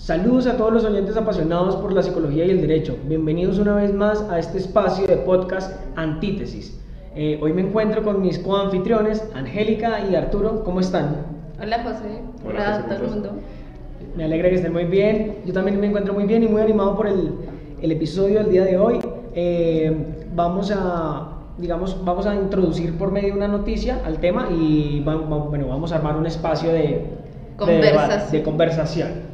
Saludos a todos los oyentes apasionados por la psicología y el derecho. Bienvenidos una vez más a este espacio de podcast Antítesis. Eh, hoy me encuentro con mis coanfitriones, Angélica y Arturo. ¿Cómo están? Hola José. Hola, a todo el mundo. Me alegra que estén muy bien. Yo también me encuentro muy bien y muy animado por el, el episodio del día de hoy. Eh, vamos a digamos, vamos a introducir por medio de una noticia al tema y bueno, vamos a armar un espacio. De, conversación.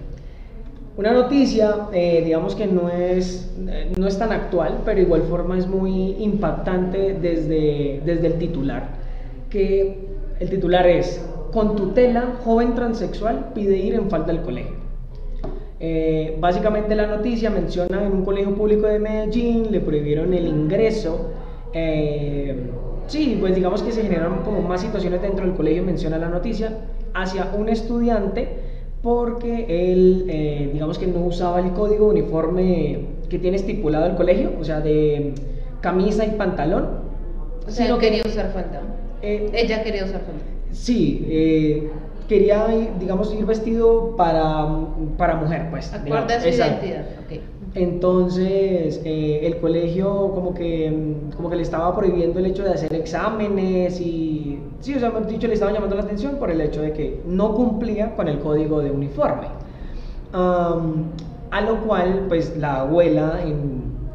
Una noticia, eh, digamos que no es, no es tan actual, pero igual forma es muy impactante desde, desde el titular, que el titular es, con tutela, joven transexual pide ir en falta al colegio. Eh, básicamente la noticia menciona en un colegio público de Medellín le prohibieron el ingreso eh, sí, pues digamos que se generaron como más situaciones dentro del colegio, menciona la noticia, hacia un estudiante porque él, eh, digamos que no usaba el código uniforme que tiene estipulado el colegio, o sea, de camisa y pantalón. O sea, no quería usar falda. Eh, Ella quería usar falda. Sí, eh, quería, digamos, ir vestido para, para mujer, pues. Acorde a su identidad, okay. Entonces, eh, el colegio como que, mm, como que le estaba prohibiendo el hecho de hacer exámenes y, sí, o sea, dicho, le estaba llamando la atención por el hecho de que no cumplía con el código de uniforme. a lo cual, pues, la abuela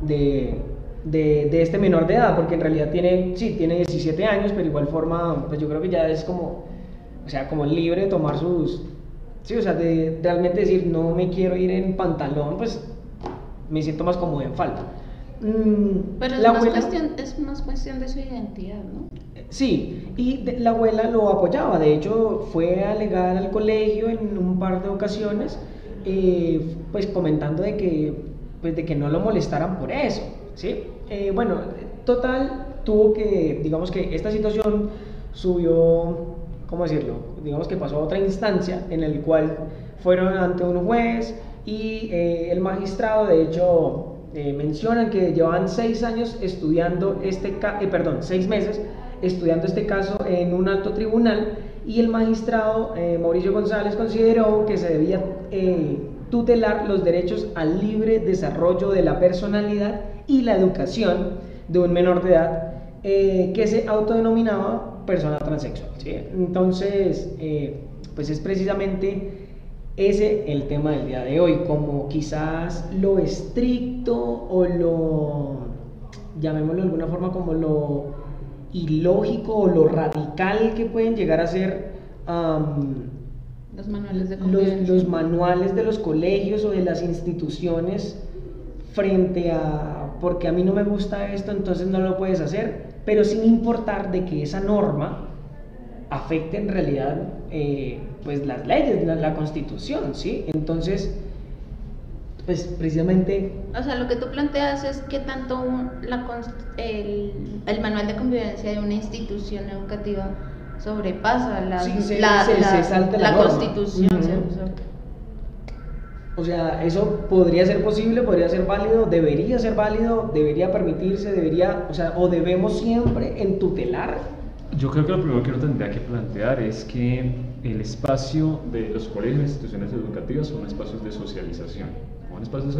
de, de, este menor de edad, porque en realidad tiene, sí, tiene 17 años, pero igual forma, pues yo creo que ya es como, o sea, como libre de tomar sus, sí, o sea, de realmente decir, no me quiero ir en pantalón, pues me siento más cómodo en falta. Mm, Pero es, más cuestión, es más cuestión de su identidad, ¿no? Sí, y la abuela lo apoyaba, de hecho fue a alegar al colegio en un par de ocasiones, eh, pues comentando de que, pues de que no lo molestaran por eso, ¿sí? Eh, bueno, total, tuvo que, digamos que esta situación subió, ¿cómo decirlo? Digamos que pasó a otra instancia en el cual fueron ante un juez, y eh, el magistrado de hecho eh, que llevaban seis años estudiando este eh, perdón, seis meses estudiando este caso en un alto tribunal y el magistrado Mauricio González consideró que se debía tutelar los derechos al libre desarrollo de la personalidad y la educación de un menor de edad que se autodenominaba persona transexual. Entonces, pues es precisamente ese el tema del día de hoy, como quizás lo estricto o lo, llamémoslo de alguna forma, como lo ilógico o lo radical que pueden llegar a ser los, manuales de los, los manuales de los colegios o de las instituciones frente a, porque a mí no me gusta esto, entonces no lo puedes hacer, pero sin importar de que esa norma afecte en realidad eh, pues las leyes, la, la, constitución, ¿sí? Entonces, pues precisamente... O sea, lo que tú planteas es que tanto la, el, el, manual de convivencia de una institución educativa sobrepasa la, la, la, constitución. O sea, eso podría ser posible, podría ser válido, debería ser válido, debería permitirse, debería, o sea, o debemos siempre entutelar yo creo que lo primero que uno tendría que plantear es que el espacio de los colegios e instituciones educativas son espacios de socialización. Como espacios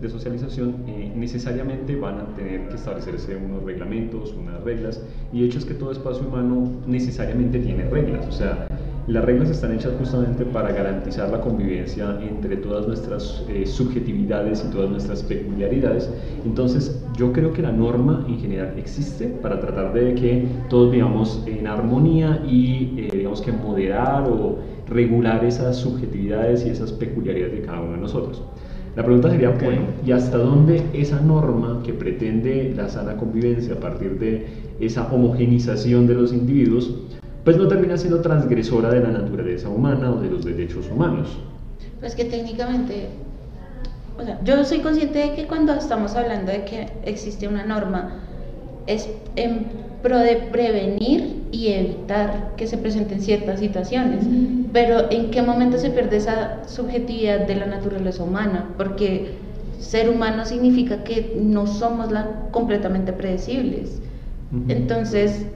de socialización eh, necesariamente van a tener que establecerse unos reglamentos, unas reglas, y de hecho es que todo espacio humano necesariamente tiene reglas. O sea, las reglas están hechas justamente para garantizar la convivencia entre todas nuestras eh, subjetividades y todas nuestras peculiaridades. Entonces, yo creo que la norma en general existe para tratar de que todos vivamos en armonía y, eh, digamos que moderar o regular esas subjetividades y esas peculiaridades de cada uno de nosotros. La pregunta sería, bueno, ¿y hasta dónde esa norma que pretende la sana convivencia a partir de esa homogenización de los individuos pues no termina siendo transgresora de la naturaleza humana o de los derechos humanos. Pues que técnicamente, o sea, yo soy consciente de que cuando estamos hablando de que existe una norma, es en pro de prevenir y evitar que se presenten ciertas situaciones. Pero ¿en qué momento se pierde esa subjetividad de la naturaleza humana? Porque ser humano significa que no somos la, completamente predecibles. Entonces,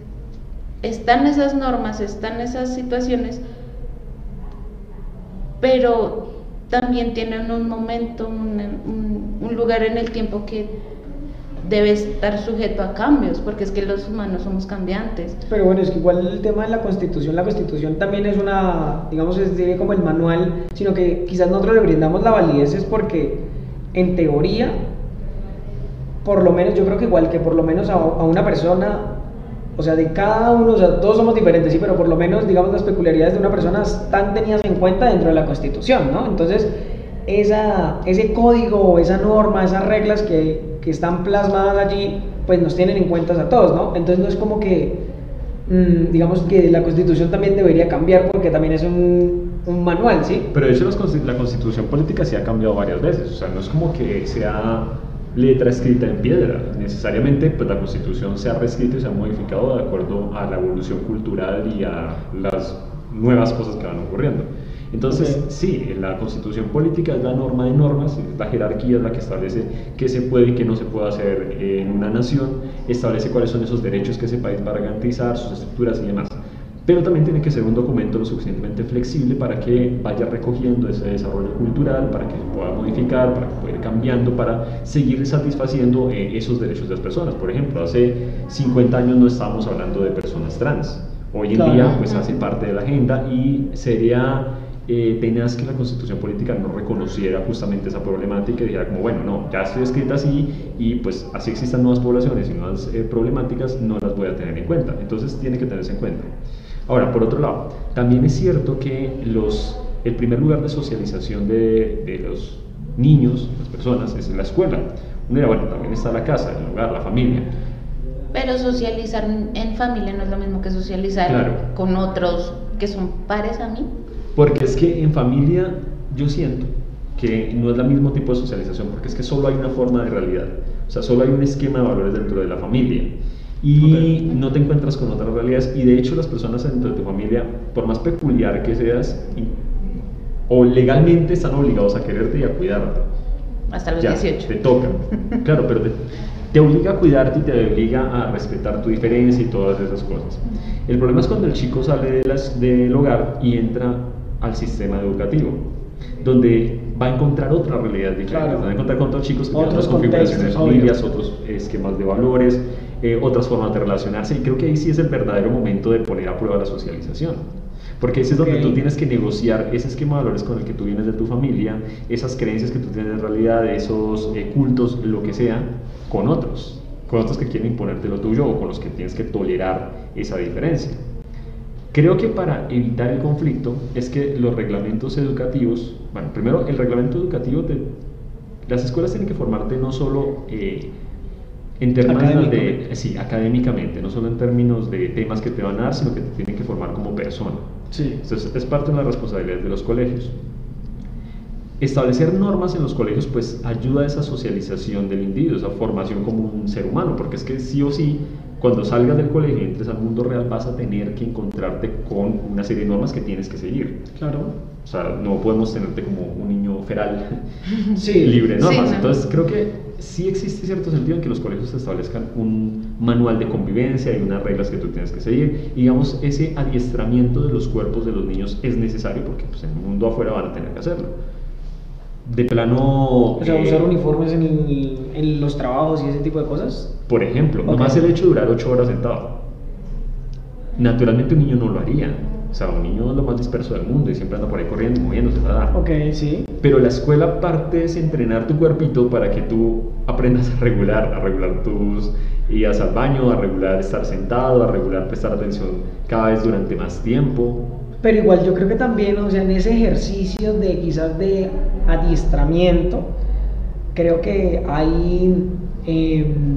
están esas normas, están esas situaciones, pero también tienen un momento, un, un- lugar en el tiempo que debe estar sujeto a cambios, porque es que los humanos somos cambiantes. Pero bueno, es que igual el tema de la constitución, la constitución también es una, digamos, es como el manual, sino que quizás nosotros le brindamos la validez es porque en teoría, por lo menos, yo creo que igual que por lo menos a una persona, o sea, de cada uno, o sea, todos somos diferentes, sí, pero por lo menos, digamos, las peculiaridades de una persona están tenidas en cuenta dentro de la constitución, ¿no? Entonces, ese código, esa norma, esas reglas que, que están plasmadas allí, pues nos tienen en cuenta a todos, ¿no? Entonces no es como que, mm, digamos que la constitución también debería cambiar porque también es un, un manual, ¿sí? Pero de hecho la constitución política se ha cambiado varias veces, o sea, no es como que sea letra escrita en piedra, necesariamente pues la constitución se ha reescrito y se ha modificado de acuerdo a la evolución cultural y a las nuevas cosas que van ocurriendo. Entonces, sí, la constitución política es la norma de normas, la jerarquía es la que establece qué se puede y qué no se puede hacer en una nación, establece cuáles son esos derechos que ese país va a garantizar, sus estructuras y demás. Pero también tiene que ser un documento lo suficientemente flexible para que vaya recogiendo ese desarrollo cultural, para que se pueda modificar, para que pueda ir cambiando, para seguir satisfaciendo eh, esos derechos de las personas. Por ejemplo, hace 50 años no estábamos hablando de personas trans. Hoy en Claro. día pues hace parte de la agenda y sería eh, tenaz que la constitución política no reconociera justamente esa problemática y dijera como, bueno, no, ya estoy escrita así y pues así existan nuevas poblaciones y nuevas eh, problemáticas, no las voy a tener en cuenta. Entonces tiene que tenerse en cuenta. Ahora, por otro lado, también es cierto que los, el primer lugar de socialización de, de los niños, las personas, es en la escuela. Uno dirá, bueno, también está la casa, el hogar, la familia. Pero socializar en familia no es lo mismo que socializar Claro. con otros que son pares a mí. Porque es que en familia yo siento que no es el mismo tipo de socialización, porque es que solo hay una forma de realidad, o sea, solo hay un esquema de valores dentro de la familia y no te encuentras con otras realidades y de hecho las personas dentro de tu familia, por más peculiar que seas, y- o legalmente están obligados a quererte y a cuidarte. Hasta los Ya, 18. te toca. Claro, pero te, te obliga a cuidarte y te obliga a respetar tu diferencia y todas esas cosas. El problema es cuando el chico sale de las- del hogar y entra al sistema educativo, donde va a encontrar otra realidad diferente, Claro. va a encontrar con otros chicos que tienen Otros otras configuraciones de familias, obvio. otros esquemas de valores, eh, otras formas de relacionarse, y creo que ahí sí es el verdadero momento de poner a prueba la socialización. Porque ese es donde Ok. tú tienes que negociar ese esquema de valores con el que tú vienes de tu familia, esas creencias que tú tienes en realidad, esos eh, cultos, lo que sea, con otros, con otros que quieren imponerte lo tuyo o con los que tienes que tolerar esa diferencia. Creo que para evitar el conflicto es que los reglamentos educativos, bueno, primero el reglamento educativo, te- las escuelas tienen que formarte no solo eh, en términos de, sí, académicamente, no solo en términos de temas que te van a dar, sino que te tienen que formar como persona. Sí. Entonces, es parte de la responsabilidad de los colegios. Establecer normas en los colegios pues ayuda a esa socialización del individuo, esa formación como un ser humano, porque es que sí o sí, cuando salgas del colegio y entres al mundo real vas a tener que encontrarte con una serie de normas que tienes que seguir. Claro. O sea, no podemos tenerte como un niño feral, Sí. libre de normas. Sí, no. Entonces, creo que sí existe cierto sentido en que los colegios establezcan un manual de convivencia y unas reglas que tú tienes que seguir. Y, digamos, ese adiestramiento de los cuerpos de los niños es necesario porque pues, en el mundo afuera van a tener que hacerlo. De plano... O sea, eh, usar uniformes en, el- en los trabajos y ese tipo de cosas. por ejemplo, Ok. nomás el hecho de durar 8 horas sentado. Naturalmente un niño no lo haría. O sea, un niño es lo más disperso del mundo y siempre anda por ahí corriendo moviéndose. ¿verdad? Ok, sí. Pero la escuela parte es entrenar tu cuerpito para que tú aprendas a regular, a regular tus idas al baño, a regular estar sentado, a regular prestar atención cada vez durante más tiempo. Pero igual yo creo que también, o sea, en ese ejercicio de quizás de adiestramiento, creo que hay em,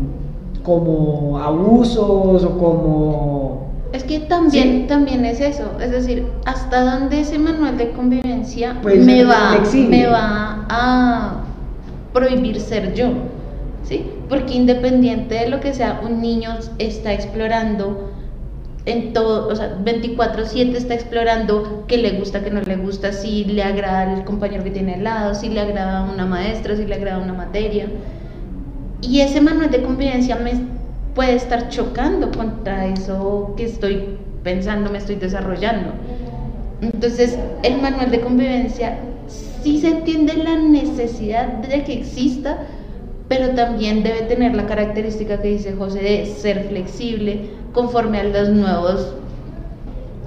como abusos o como... Es que también, Sí. también es eso, es decir, hasta dónde ese manual de convivencia Puede me ser va, flexible. me va a prohibir ser yo, ¿sí? Porque independiente de lo que sea, un niño está explorando en todo, o sea, 24/7 está explorando qué le gusta, qué no le gusta, si le agrada el compañero que tiene al lado, si le agrada una maestra, si le agrada una materia. Y ese manual de convivencia me puede estar chocando contra eso que estoy pensando, me estoy desarrollando. Entonces, el manual de convivencia sí se entiende la necesidad de que exista, pero también debe tener la característica que dice José de ser flexible conforme a los nuevos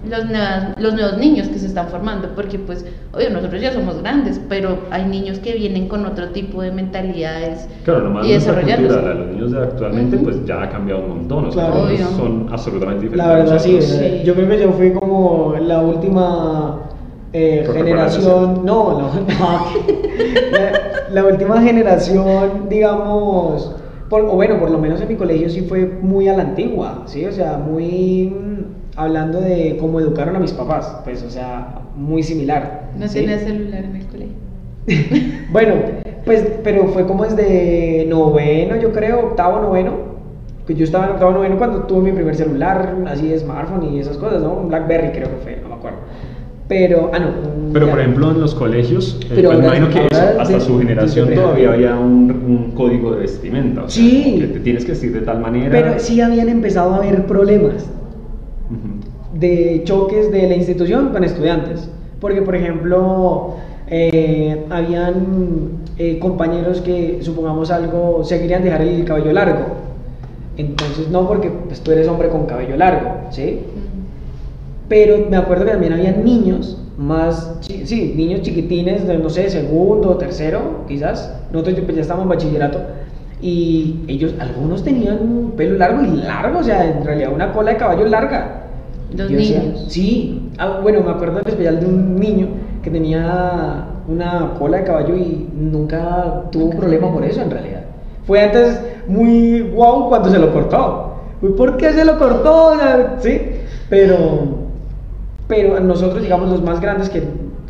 los, nuevas- los nuevos niños que se están formando, porque pues, obvio, nosotros ya somos grandes, pero hay niños que vienen con otro tipo de mentalidades Claro, nomás y desarrollarlos. cultura, los niños de actualmente, pues ya ha cambiado un montón. O sea, Claro. son absolutamente diferentes. La verdad sí, eh, yo creo que yo fui como la última eh, generación, no, no, no, la, la última generación, digamos, por- o bueno, por lo menos en mi colegio sí fue muy a la antigua, sí, o sea, muy mm, hablando de cómo educaron a mis papás, pues, o sea, muy similar. No ¿sí? tenía celular en el colegio. Bueno, pues, pero fue como desde noveno, yo creo, octavo, noveno. Que yo estaba en octavo, noveno cuando tuve mi primer celular, así de smartphone y esas cosas, ¿no? Un Blackberry creo que fue, no me acuerdo. Pero, ah, no. Pero ya. por ejemplo en los colegios, eh, Pero pues, ahora- imagino que eso, hasta de- su generación todavía había un, un código de vestimenta. O sea, Sí. que te tienes que vestir de tal manera. Pero sí habían empezado a haber problemas de choques de la institución con estudiantes. Porque, por ejemplo, eh, habían eh, compañeros que, supongamos algo, se querían dejar el cabello largo. Entonces, no porque pues, tú eres hombre con cabello largo, ¿sí? Pero me acuerdo que también había niños más, sí, niños chiquitines de, no sé, segundo, tercero, quizás. Nosotros pues, ya estábamos en bachillerato. Y ellos, algunos tenían pelo largo y largo, o sea, en realidad una cola de caballo larga. Los Yo decía, niños. sí, ah, bueno, me acuerdo en especial de un niño que tenía una cola de caballo y nunca tuvo Nunca problema por eso en realidad. Fue antes muy guau cuando se lo cortó. ¿Por qué se lo cortó? Sí, pero, pero nosotros, digamos, los más grandes que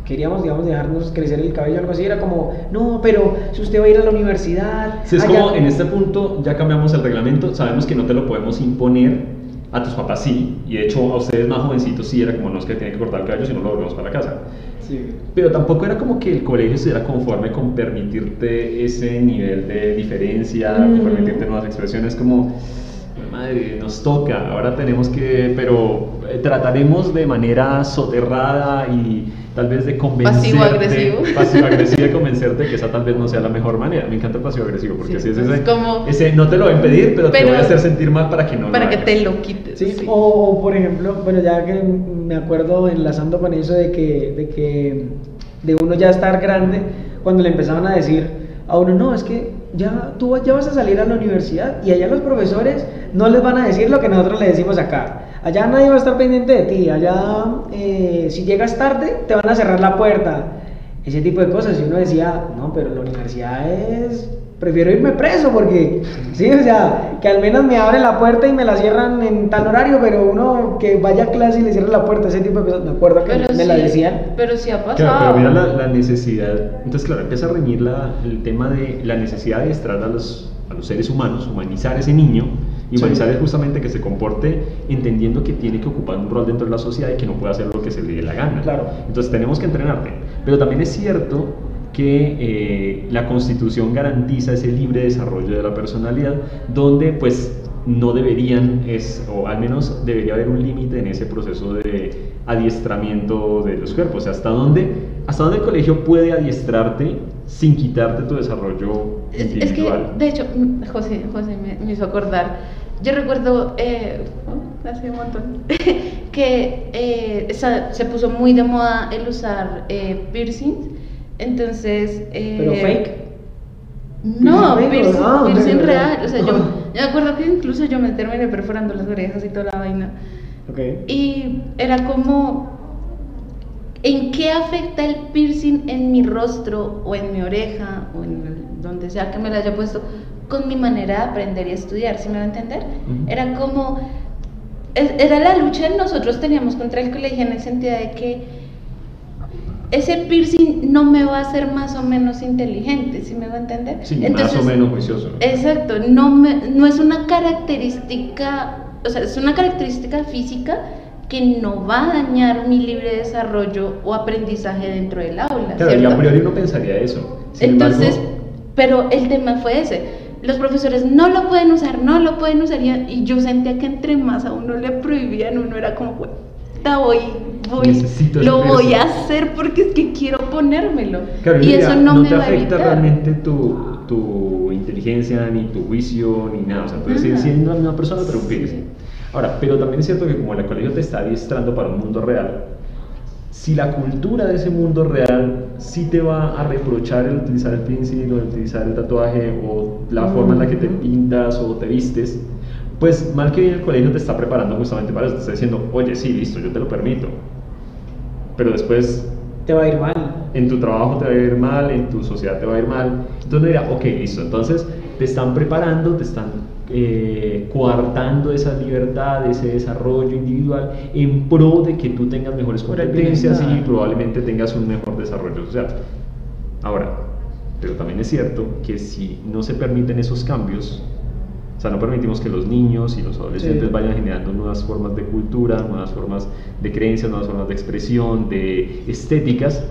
queríamos, digamos, dejarnos crecer el cabello o algo así, era como, no, pero si usted va a ir a la universidad... Sí, es allá- como en este punto ya cambiamos el reglamento, sabemos que no te lo podemos imponer, a tus papás sí, y de hecho a ustedes más jovencitos sí era como no es que tienen que cortar el cabello si no lo volvemos para la casa. Sí. Pero tampoco era como que el colegio estuviera conforme con permitirte ese nivel de diferencia, Mm. permitirte nuevas expresiones, como, madre, nos toca, ahora tenemos que, pero eh, trataremos de manera soterrada y tal vez de convencerte, Pasivo-agresivo. pasivo-agresivo, de convencerte que esa tal vez no sea la mejor manera. Me encanta el pasivo-agresivo porque Sí, así es es ese, como- ese, no te lo voy a impedir, pero, te Pero- voy a hacer sentir mal para que no para lo que hagas. te lo quites. Sí, sí. O, o, por ejemplo, bueno, ya que me acuerdo enlazando con eso de que, de que de uno ya estar grande, cuando le empezaban a decir a uno, no, es que ya tú ya vas a salir a la universidad y allá los profesores no les van a decir lo que nosotros le decimos acá. Allá nadie va a estar pendiente de ti, allá eh, si llegas tarde te van a cerrar la puerta. Ese tipo de cosas. Y uno decía, no, pero la universidad es prefiero irme preso porque, sí, o sea, que al menos me abren la puerta y me la cierran en tal horario, pero uno que vaya a clase y le cierre la puerta, ese tipo de cosas, me acuerdo que Pero me la sí, decían. Pero sí ha pasado. Claro, pero mira la, la necesidad. Entonces, claro, empieza a reñir la- el tema de la necesidad de extraer a los, a los seres humanos, humanizar a ese niño. Y Sí. es justamente que se comporte entendiendo que tiene que ocupar un rol dentro de la sociedad y que no puede hacer lo que se le dé la gana. Claro. Entonces, tenemos que entrenarte. Pero también es cierto que eh, la constitución garantiza ese libre desarrollo de la personalidad, donde pues no deberían, es, o al menos debería haber un límite en ese proceso de adiestramiento de los cuerpos. O sea, hasta dónde, hasta dónde el colegio puede adiestrarte sin quitarte tu desarrollo Es, es que, individual. de hecho, mm, José, José me, me hizo acordar. Yo recuerdo, eh, oh, hace un montón, que eh, esa- se puso muy de moda el usar eh, piercings. Entonces. eh, Pero fake. No, Piercing ah, piercing real. O sea, yo, yo me acuerdo que incluso yo me terminé perforando las orejas y toda la vaina. Y era como, ¿en qué afecta el piercing en mi rostro o en mi oreja o en el- donde sea que me lo haya puesto con mi manera de aprender y estudiar? ¿Sí me va a entender? Ujú. Era como, era la lucha que nosotros teníamos contra el colegio en el sentido de que ese piercing no me va a hacer más o menos inteligente, ¿sí me va a entender? Sí, más o Entonces, menos juicioso. Exacto, no, me- no es una característica, o sea, es una característica física que no va a dañar mi libre desarrollo o aprendizaje dentro del aula. Claro, y ¿cierto? a priori uno pensaría eso. Sin Entonces, embargo, pero el tema fue ese. Los profesores no lo pueden usar, no lo pueden usar. Y, yo sentía que entre más a uno le prohibían, uno era como, "Bueno, ta, voy, voy, Necesito lo voy a hacer porque es que quiero ponérmelo. Claro, y mira, eso no, me te va a afecta evitar. realmente tu, tu inteligencia, ni tu juicio, ni nada. O sea, puedes seguir siendo la misma persona, pero Sí. Ahora, pero también es cierto que como el colegio te está adiestrando para un mundo real, si la cultura de ese mundo real sí te va a reprochar el utilizar el pincel o el utilizar el tatuaje o la forma en la que te pintas o te vistes, pues mal que bien el colegio te está preparando justamente para eso, te está diciendo, oye, sí, listo, yo te lo permito, pero después Te va a ir mal. en tu trabajo te va a ir mal, en tu sociedad te va a ir mal. Entonces uno dirá, ok, listo. Entonces te están preparando, te están eh, coartando esa libertad, ese desarrollo individual en pro de que tú tengas mejores competencias y probablemente tengas un mejor desarrollo social. Ahora, pero también es cierto que si no se permiten esos cambios, o sea, no permitimos que los niños y los adolescentes Sí. vayan generando nuevas formas de cultura, nuevas formas de creencias, nuevas formas de expresión, de estéticas,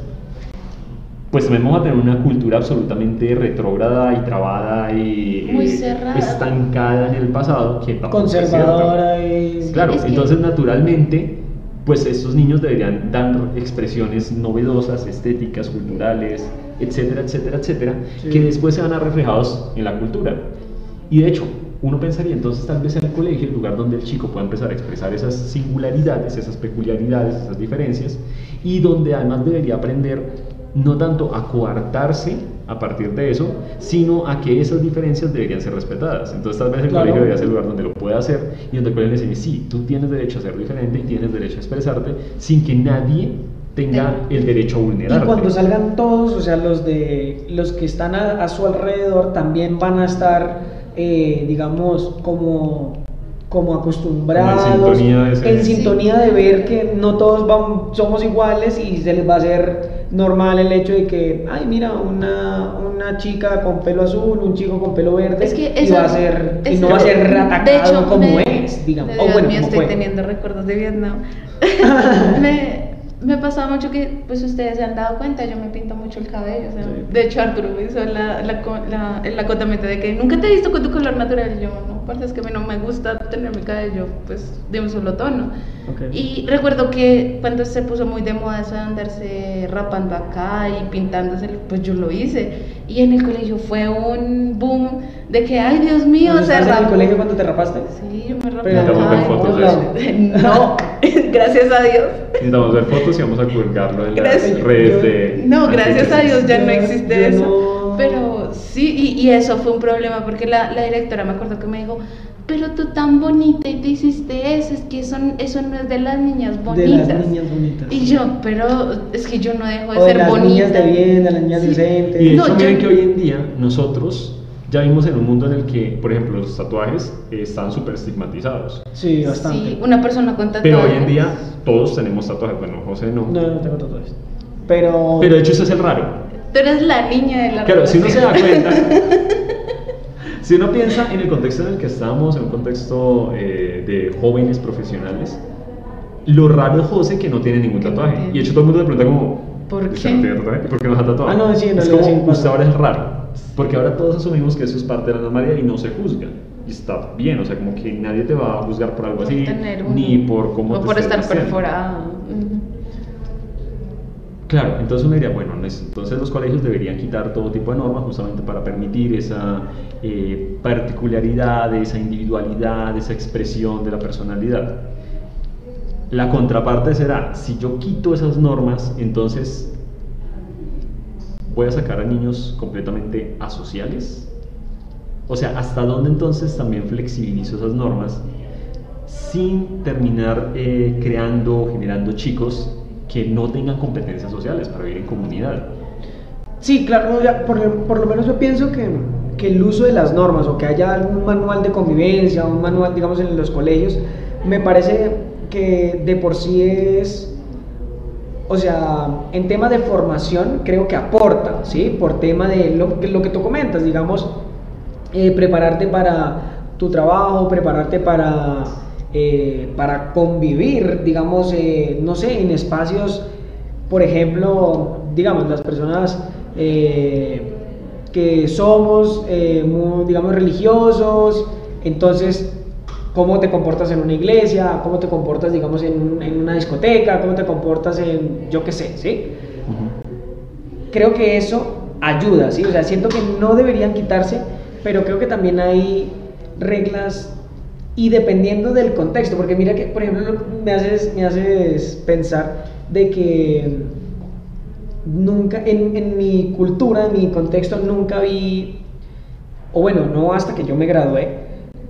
pues vamos a tener una cultura absolutamente retrógrada y trabada y Muy eh, cerrada. estancada en el pasado, que es. Conservadora y... Claro, Es que- entonces naturalmente, pues estos niños deberían dar expresiones novedosas, estéticas, culturales, etcétera, etcétera, etcétera, Sí. que después se van a reflejados en la cultura. Y de hecho, uno pensaría entonces tal vez en el colegio, el lugar donde el chico pueda empezar a expresar esas singularidades, esas peculiaridades, esas diferencias, y donde además debería aprender no tanto a coartarse a partir de eso, sino a que esas diferencias deberían ser respetadas. Entonces tal vez el Claro. colegio debería ser el lugar donde lo pueda hacer y donde el colegio le enseñe, sí, tú tienes derecho a ser diferente y tienes derecho a expresarte sin que nadie tenga el derecho a Y vulnerarte. cuando salgan todos, o sea, los de los que están a, a su alrededor también van a estar, eh, digamos, como, como acostumbrados, Como en sintonía de en Sí. sintonía de ver que no todos somos iguales y se les va a hacer normal el hecho de que, ay, mira, una, una chica con pelo azul, un chico con pelo verde, Es que y eso- va a ser, y no va a ser atacado de hecho, como me- es, digamos, Dios o bueno, mío, estoy fue. teniendo recuerdos de Vietnam. me, me pasaba mucho que, pues ustedes se han dado cuenta, yo me pinto mucho el cabello. o sea, Sí. De hecho, Arturo me hizo la, la, co- la- el acotamiento de que nunca te he visto con tu color natural. Y yo, no, parce, es que a mí no me gusta tener mi cabello pues, de un solo tono. Ok. Y recuerdo que cuando se puso muy de moda eso de andarse rapando acá y pintándose, pues yo lo hice. Y en el colegio fue un boom de que, ay Dios mío, ¿Cuando se estabas en el rapó. colegio cuando te rapaste? Sí, yo me rapé Pero acá. fotos de eso. No, gracias a Dios. Necesitamos ver fotos y vamos a colgarlo en las Gracias. redes de... No, gracias a Dios ya no existe yo eso. no- Pero sí, y, y eso fue un problema porque la, la directora me acuerdo que me dijo, pero tú tan bonita y te hiciste eso, es que eso, eso no es de las niñas De bonitas. las niñas bonitas. Y yo, pero es que yo no dejo de O de ser las bonita. niñas de bien, de las niñas Sí. decentes. Y de No, hecho, yo- miren que hoy en día nosotros ya vimos en un mundo en el que, por ejemplo, los tatuajes eh, están súper estigmatizados. Sí, bastante. Sí, una persona con tatuajes. Pero hoy en día todos tenemos tatuajes. Bueno, José no. No, no tengo tatuajes. Pero. Pero de hecho ese es el raro. Tú eres la niña de la Claro, si uno se da cuenta, si uno piensa en el contexto en el que estamos, en un contexto eh, de jóvenes profesionales, lo raro es José que no tiene ningún Que no tatuaje. tiene. Y de hecho todo el mundo le pregunta como, ¿Por ¿usted qué? no tiene tatuaje? ¿Por qué no se ha tatuado? Ah, no, sí, en es realidad como, sí usted ahora es raro. Porque ahora todos asumimos que eso es parte de la normalidad y no se juzga. Y está bien, o sea, como que nadie te va a juzgar por algo así, uno. ni por cómo O te por estar vistiendo. perforado. Claro, entonces uno diría, bueno, entonces los colegios deberían quitar todo tipo de normas justamente para permitir esa eh, particularidad, esa individualidad, esa expresión de la personalidad. La contraparte será, si yo quito esas normas, entonces voy a sacar a niños completamente asociales. O sea, ¿hasta dónde entonces también flexibilizo esas normas sin terminar eh, creando, generando chicos que no tengan competencias sociales para vivir en comunidad? Sí, claro, por, por lo menos yo pienso que, que el uso de las normas o que haya algún manual de convivencia, un manual, digamos, en los colegios, me parece que de por sí es, o sea, en tema de formación creo que aporta, ¿sí? Por tema de lo, lo que tú comentas, digamos, eh, prepararte para tu trabajo, prepararte para, eh, para convivir, digamos, eh, no sé, en espacios, por ejemplo, digamos, las personas que somos, muy, digamos, religiosos, entonces cómo te comportas en una iglesia, cómo te comportas, digamos, en, en una discoteca, cómo te comportas en, yo qué sé, ¿sí? Creo que eso ayuda, ¿sí? O sea, siento que no deberían quitarse, pero creo que también hay reglas y dependiendo del contexto, porque mira que, por ejemplo, me haces, me haces pensar de que nunca, en, en mi cultura, en mi contexto, nunca vi, o bueno, no hasta que yo me gradué,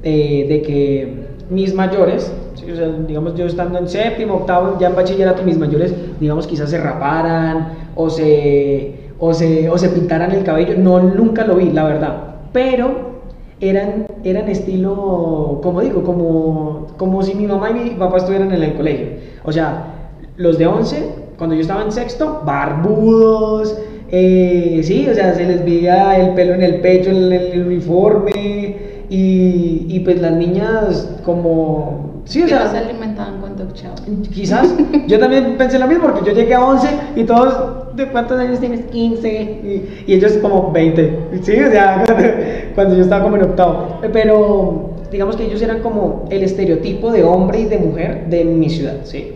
eh, de que mis mayores, ¿sí? digamos yo estando en séptimo, octavo, ya en bachillerato, mis mayores, digamos, quizás se raparan o se, o se, o se pintaran el cabello, no, nunca lo vi, la verdad, pero eran, eran estilo, como digo, como, como si mi mamá y mi papá estuvieran en el colegio. O sea, los de 11, cuando yo estaba en sexto, barbudos, eh, sí, o sea, se les veía el pelo en el pecho, el, el uniforme, y, y, pues las niñas como... Sí, o sea, se alimentaban con Dog Chow. Quizás, yo también pensé lo mismo, porque yo llegué a 11 y todos, ¿de cuántos años tienes? 15. Y, y ellos como 20. Sí, o sea, cuando yo estaba como en octavo. Pero digamos que ellos eran como el estereotipo de hombre y de mujer de mi ciudad, ¿sí?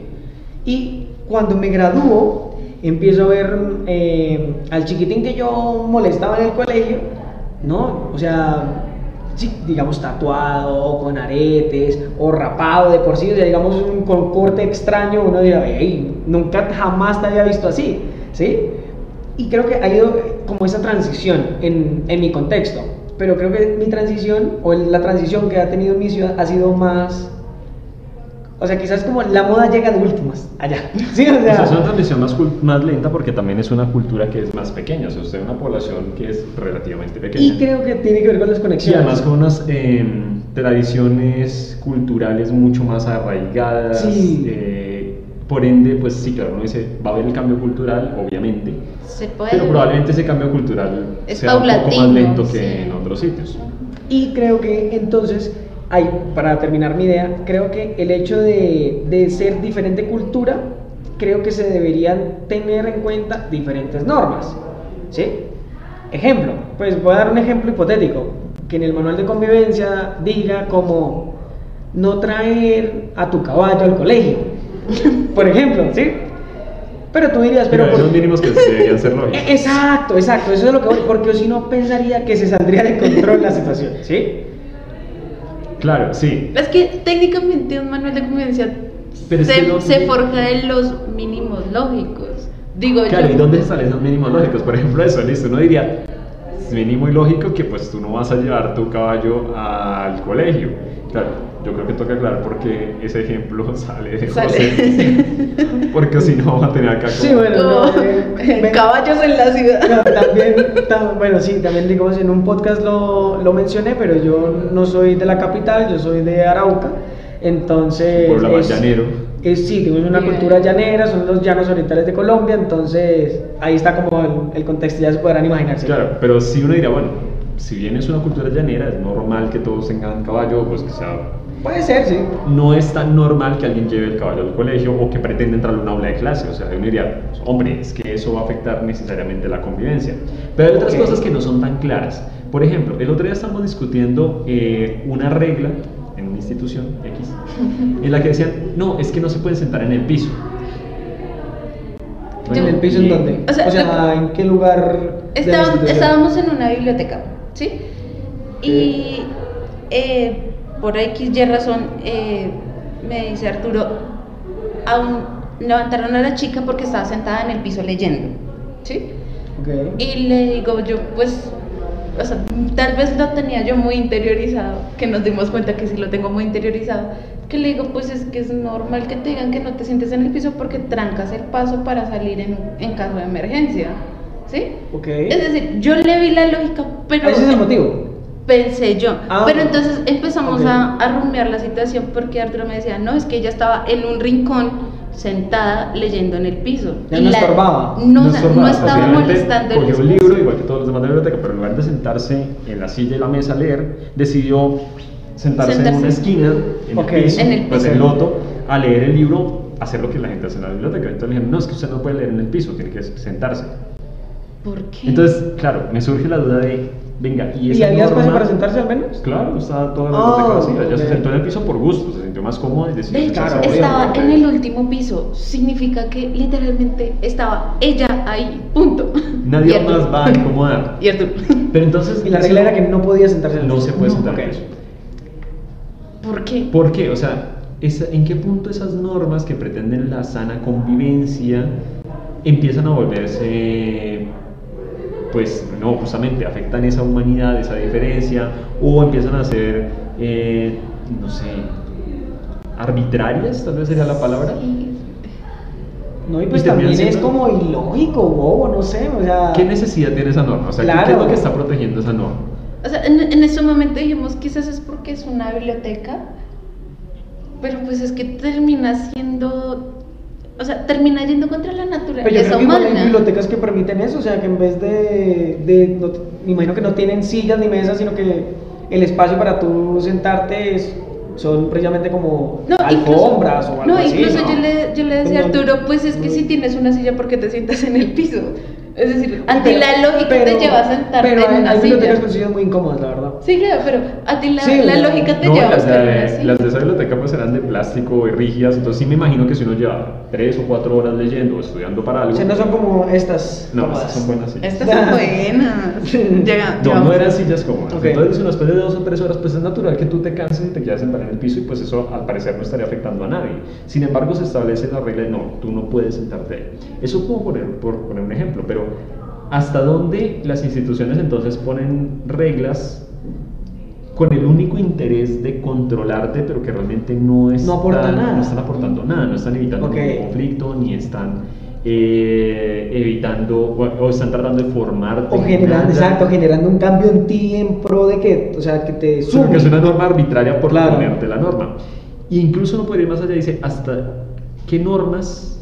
Y cuando me gradúo, empiezo a ver eh, al chiquitín que yo molestaba en el colegio, ¿no? O sea, digamos tatuado, con aretes, o rapado de por sí, o sea, digamos un con corte extraño, uno dirá, hey, nunca jamás te había visto así, ¿sí? Y creo que ha ido como esa transición en, en mi contexto, pero creo que mi transición, o la transición que ha tenido mi ciudad, ha sido más... O sea, quizás como la moda llega de últimas, allá. Sí, o O sea, es una transición más, más lenta porque también es una cultura que es más pequeña, o sea, usted es una población que es relativamente pequeña. y creo que tiene que ver con las conexiones. además con unas eh, tradiciones culturales mucho más arraigadas. Sí. eh, por ende, pues sí, claro, uno dice, va a haber el cambio cultural, obviamente, Se puede. pero probablemente ese cambio cultural Es sea un poco más lento que sí. en otros sitios. Y creo que entonces, hay, para terminar mi idea, creo que el hecho de, de ser diferente cultura, creo que se deberían tener en cuenta diferentes normas. ¿Sí? Ejemplo, pues voy a dar un ejemplo hipotético, que en el manual de convivencia diga como no traer a tu caballo al colegio, por ejemplo, ¿sí? Pero tú dirías, pero... Pero ¿por mínimos que deberían ser lógicos. Exacto, exacto, eso es lo que voy, porque si no pensaría que se saldría de control la situación, ¿sí? Claro, sí. Es que técnicamente un manual de convivencia Pero se, que no- se forja en los mínimos lógicos. Digo Claro, yo. ¿y dónde salen esos mínimos lógicos? Por ejemplo, eso, listo, uno diría, es mínimo y lógico que pues tú no vas a llevar tu caballo al colegio. Claro, yo creo que toca aclarar porque ese ejemplo sale de Sale. José. Porque si no, va a tener acá como... Sí, bueno, no, eh, caballos en la ciudad. No, también, tam- bueno, sí, también digamos en un podcast lo, lo mencioné, pero yo no soy de la capital, yo soy de Arauca, entonces... Más llanero. es- sí, tenemos una Bien. cultura llanera, son los llanos orientales de Colombia, entonces ahí está como el, el contexto, ya se podrán imaginarse. Claro, pero si uno dirá, bueno, si bien es una cultura llanera, es normal que todos tengan caballo, pues que sea Puede ser, sí. no es tan normal que alguien lleve el caballo al colegio o que pretenda entrar a una aula de clase. O sea, uno diría, pues, hombre, es que eso va a afectar necesariamente la convivencia. Pero hay otras cosas que no son tan claras. Por ejemplo, el otro día estamos discutiendo eh, una regla en una institución X en la que decían, no, es que no se pueden sentar en el piso. ¿En el piso en dónde? o O sea, ¿en qué lugar? de la Estábamos, estábamos en una biblioteca, ¿sí? Y eh, por X y razón eh, me dice Arturo, aún levantaron a la chica porque estaba sentada en el piso leyendo, ¿sí? Ok. Y le digo yo, pues, o sea, tal vez lo tenía yo muy interiorizado, que nos dimos cuenta que sí lo tengo muy interiorizado, que le digo, pues es que es normal que te digan que no te sientes en el piso porque trancas el paso para salir en, en caso de emergencia, ¿sí? Ok. Es decir, yo le vi la lógica, pero... Ese es el motivo. Pensé yo. Ah, pero entonces empezamos a, a rumiar la situación porque Arturo me decía, no, es que ella estaba en un rincón sentada leyendo en el piso. Ya Y no la- estorbaba. No, no, estorbaba, estaba molestando el Cogió un libro, igual que todos los demás de la biblioteca, pero en lugar de sentarse en la silla y la mesa a leer, decidió sentarse, en una esquina, en el piso, En el pues en loto, a leer el libro, hacer lo que la gente hace en la biblioteca. Entonces le dijeron, no, es que usted no puede leer en el piso, tiene que sentarse. ¿Por qué? Entonces, claro, me surge la duda de venga, y ¿Y esa había espacio norma- para sentarse al menos? Claro, estaba toda la biblioteca vacía. Ella se ok. sentó en el piso por gusto, se sintió más cómoda y decidió De hecho, sentarse Claro, estaba en el último piso. Significa que literalmente estaba ella ahí. Punto. Nadie Y más va a incomodar. Y Arturo. Pero entonces. Y la regla era que no podía sentarse en el No piso. se puede sentar en el piso. ¿Por qué? ¿Por qué? O sea, ¿en qué punto esas normas que pretenden la sana convivencia empiezan a volverse, pues, no, justamente afectan esa humanidad, esa diferencia, o empiezan a ser, eh, no sé, arbitrarias, tal vez sería la palabra? Sí. No, y pues Y también es como ilógico, bobo, no sé, o sea... ¿Qué necesidad tiene esa norma? O sea, ¿qué- ¿qué es Claro. lo que está protegiendo esa norma? O sea, en, en ese momento dijimos quizás es porque es una biblioteca, pero pues es que termina siendo, o sea, termina yendo contra la Pero yo naturaleza igual hay humana. bibliotecas que permiten eso, o sea, que en vez de, de no- me imagino que no tienen sillas ni mesas, sino que el espacio para tú sentarte es- son precisamente como No, alfombras incluso, o algo no, así, incluso ¿no? yo le, yo le decía a Arturo, pues es que no- si tienes una silla, ¿por qué te sientas en el piso? Es decir, a ti Pero- la lógica te lleva a sentarte pero en hay, una hay bibliotecas con sillas muy incómodas, la verdad. Sí, claro, pero a ti la, Sí, la no. lógica te No, lleva a las una de, silla. las de esa biblioteca pues eran de plástico y rígidas, entonces sí me imagino que si uno lleva tres o cuatro horas leyendo o estudiando para algo... O sea, no son como estas No, cómodas. estas son buenas sillas. Estas son buenas. Llega, No, no eran sillas cómodas. Ok. Entonces, después de dos o tres horas, pues es natural que tú te canses y te quedas sentado en el piso y pues eso al parecer no estaría afectando a nadie. Sin embargo, se establece la regla de no, tú no puedes sentarte ahí. Eso como poner, por poner un ejemplo, pero ¿hasta dónde las instituciones entonces ponen reglas con el único interés de controlarte, pero que realmente no, están, aporta nada. no están aportando nada, no están evitando Ok. ningún conflicto, ni están eh, evitando o, o están tratando de formarte. O en generando, exacto, generando un cambio en ti en pro de que, o sea, que te sume. que es una norma arbitraria por Claro. ponerte la norma. E incluso uno podría ir más allá dice, ¿hasta qué normas,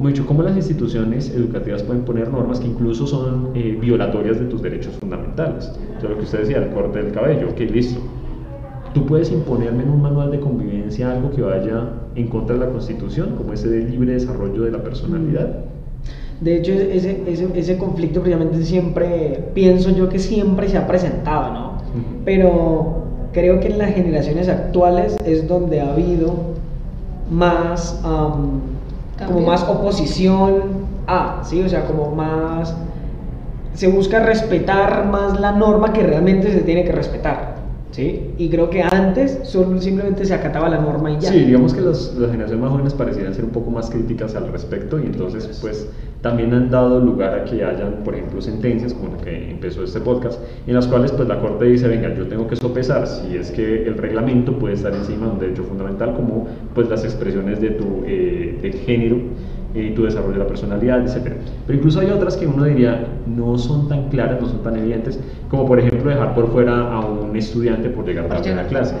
como he dicho, cómo las instituciones educativas pueden poner normas que incluso son eh, violatorias de tus derechos fundamentales? O sea, lo que usted decía, el corte del cabello, ok, listo. Tú puedes imponerme en un manual de convivencia algo que vaya en contra de la Constitución, como ese de libre desarrollo de la personalidad. De hecho, ese, ese, ese conflicto precisamente siempre, pienso yo que siempre se ha presentado, ¿no? Pero creo que en las generaciones actuales es donde ha habido más, como más oposición a, ¿sí? O sea, como más, se busca respetar más la norma que realmente se tiene que respetar, ¿sí? Y creo que antes solo simplemente se acataba la norma y ya. Sí, digamos que las, las generaciones más jóvenes parecieran ser un poco más críticas al respecto y entonces pues también han dado lugar a que hayan, por ejemplo, sentencias como la que empezó este podcast, en las cuales pues la Corte dice, venga, yo tengo que sopesar si es que el reglamento puede estar encima de un derecho fundamental como pues las expresiones de tu eh, de género y tu desarrollo de la personalidad, etc. Pero incluso hay otras que uno diría no son tan claras, no son tan evidentes, como por ejemplo dejar por fuera a un estudiante por llegar tarde a la clase.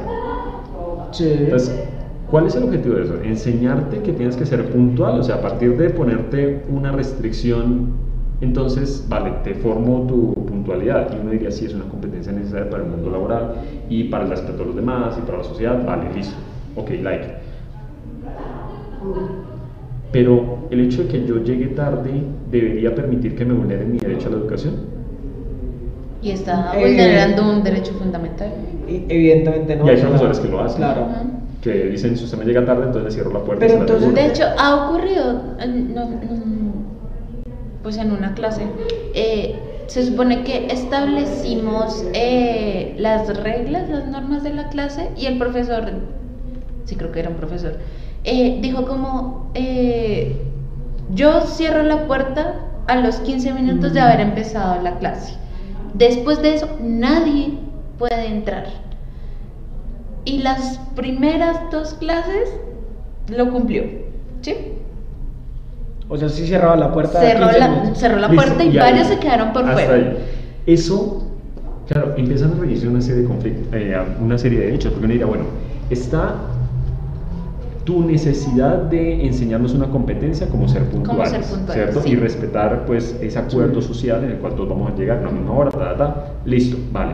Sí. Entonces, ¿cuál es el objetivo de eso? Enseñarte que tienes que ser puntual, o sea, a partir de ponerte una restricción, entonces, vale, te formo tu puntualidad. Y uno diría, sí, es una competencia necesaria para el mundo laboral y para el respeto a los demás y para la sociedad, vale, listo, ok, like. Pero el hecho de que yo llegue tarde debería permitir que me vulneren mi derecho a la educación. Y está Eh, vulnerando un derecho fundamental. Y Evidentemente no. y hay profesores que lo hacen. Claro. Que dicen, si usted me llega tarde, entonces le cierro la puerta. y Pero la entonces, devuelvo". De hecho, ha ocurrido, eh, no- no- pues en una clase, eh, se supone que establecimos eh, las reglas, las normas de la clase y el profesor, sí creo que era un profesor, eh, dijo como, eh, yo cierro la puerta a los 15 minutos de haber empezado la clase. Después de eso, nadie puede entrar. Y las primeras dos clases lo cumplió. ¿Sí? O sea, sí cerraba la puerta. Cerró 15 la, cerró la Listo, puerta y, varios se quedaron por fuera. ahí. Eso, claro, empiezan a regirse una serie de conflictos, eh, una serie de hechos, porque uno diría, bueno, está tu necesidad de enseñarnos una competencia como ser puntuales, ser puntuales, ¿cierto? sí. Y respetar pues ese acuerdo social en el cual todos vamos a llegar a la misma hora, ta, listo, vale.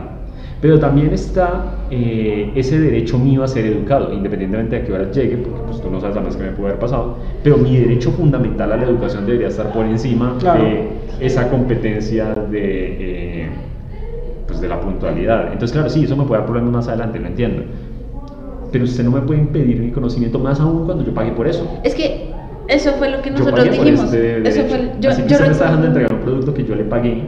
Pero también está eh, ese derecho mío a ser educado, independientemente de a qué hora llegue, porque pues, tú no sabes además qué me puede haber pasado, pero mi derecho fundamental a la educación debería estar por encima Claro. de esa competencia de, eh, pues, de la puntualidad. Entonces, claro, sí, eso me puede dar problemas más adelante, lo entiendo. Pero usted no me puede impedir mi conocimiento más aún cuando yo pague por eso. Es que eso fue lo que Yo nosotros pagué por dijimos. este eso fue, yo, Así que yo usted me está dejando entregar un producto que yo le pagué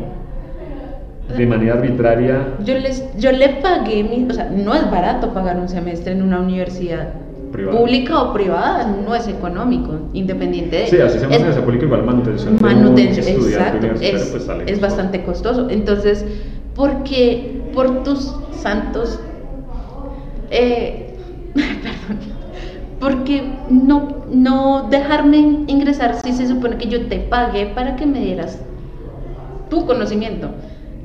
de manera arbitraria. Yo, les, yo le pagué, mi, o sea, no es barato pagar un semestre en una universidad Privada. pública o privada, no es económico, independiente de... Sí, así se esa pública igual manutención. manutención, exacto, universitario, es, pues, sale es bastante costoso. Entonces, porque por tus santos, eh, porque no, no dejarme ingresar si se supone que yo te pagué para que me dieras tu conocimiento?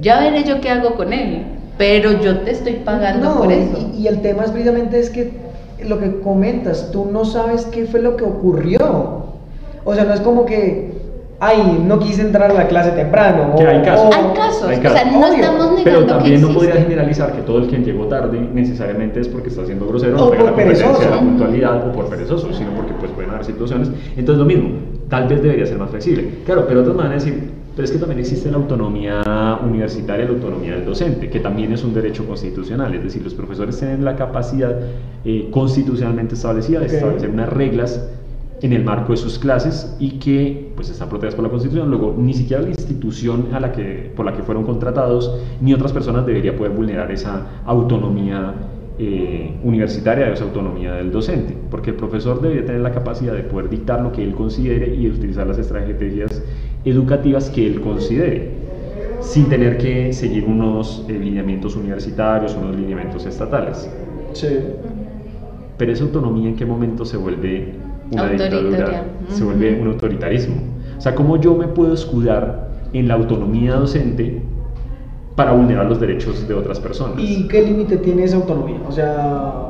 Ya veré yo qué hago con él, pero yo te estoy pagando No, por eso. Y, y el tema es precisamente es que lo que comentas, tú no sabes qué fue lo que ocurrió. O sea, no es como que, ay, no quise entrar a la clase temprano. Que o- hay casos. o- Hay casos, Hay o sea, casos. no Obvio, estamos negando Pero también que no podría generalizar que todo el que llegó tarde necesariamente es porque está siendo grosero, O no la por la perezoso. puntualidad o por perezoso, sino porque pues pueden haber situaciones. Entonces lo mismo, tal vez debería ser más flexible. Claro, pero otros van a decir, pero es que también existe la autonomía universitaria, la autonomía del docente, que también es un derecho constitucional, es decir, los profesores tienen la capacidad eh, constitucionalmente establecida de Ok. establecer unas reglas en el marco de sus clases y que pues están protegidas por la Constitución. Luego, ni siquiera la institución a la que, por la que fueron contratados ni otras personas debería poder vulnerar esa autonomía eh, universitaria, esa autonomía del docente, porque el profesor debería tener la capacidad de poder dictar lo que él considere y de utilizar las estrategias educativas que él considere, sin tener que seguir unos eh, lineamientos universitarios, unos lineamientos estatales. Sí. Pero esa autonomía en qué momento se vuelve una dictadura, se Ujú. vuelve un autoritarismo. O sea, ¿cómo yo me puedo escudar en la autonomía docente para vulnerar los derechos de otras personas? ¿Y qué límite tiene esa autonomía? O sea,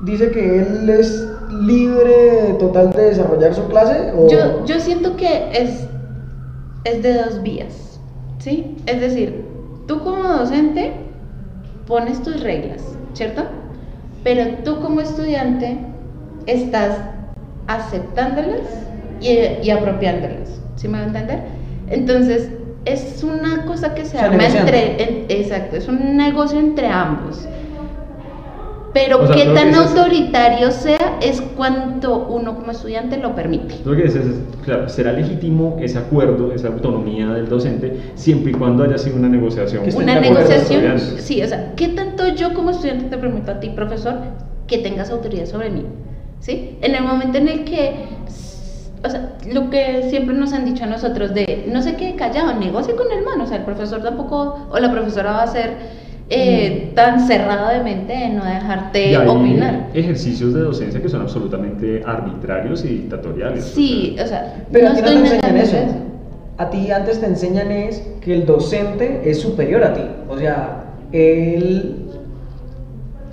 dice que él es libre total de desarrollar su clase o Yo, yo siento que es, es de dos vías, ¿sí? Es decir, tú como docente pones tus reglas, ¿cierto? Pero tú como estudiante estás aceptándolas y, y apropiándolas, ¿sí me va a entender? Entonces, es una cosa que se O sea, arma entre, en- exacto, es un negocio entre ambos. Pero O sea, qué creo que tan eso es- autoritario sea es cuanto uno como estudiante lo permite. Lo que dices es, claro, será legítimo ese acuerdo, esa autonomía del docente, siempre y cuando haya sido una negociación. Que Una negociación, sí, o sea, ¿qué tanto yo como estudiante te permito a ti, profesor, que tengas autoridad sobre mí? ¿Sí? En el momento en el que, o sea, lo que siempre nos han dicho a nosotros de, no se quede callado, negocie con el man, o sea, el profesor tampoco, o la profesora va a ser eh, tan cerrada de mente de no dejarte Y hay opinar. ejercicios de docencia que son absolutamente arbitrarios y dictatoriales. Sí, o sea, Pero no a ti no estoy te enseñan negando eso. A ti antes te enseñan es que el docente es superior a ti. O sea, él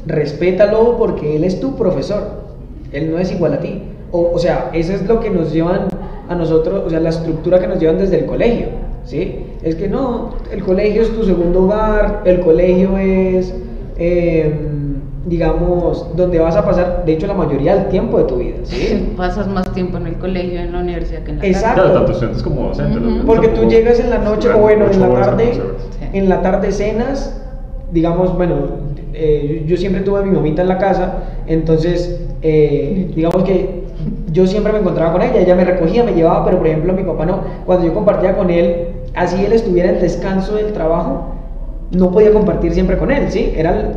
respétalo porque él es tu profesor. Él no es igual a ti. O, o sea, eso es lo que nos llevan a nosotros, o sea, la estructura que nos llevan desde el colegio. ¿Sí? Es que no, el colegio es tu segundo hogar, el colegio es, eh, digamos, donde vas a pasar, de hecho, la mayoría del tiempo de tu vida. ¿sí? Pasas más tiempo en el colegio, en la universidad que en la Exacto. Claro, tanto estudiantes como docentes. Porque tú llegas en la noche o bueno, en la tarde, en la tarde cenas, digamos, bueno, eh, yo siempre tuve a mi mamita en la casa, entonces, eh, digamos que yo siempre me encontraba con ella, ella me recogía, me llevaba, pero por ejemplo mi papá no, cuando yo compartía con él, así él estuviera en descanso del trabajo, no podía compartir siempre con él, ¿sí? Eran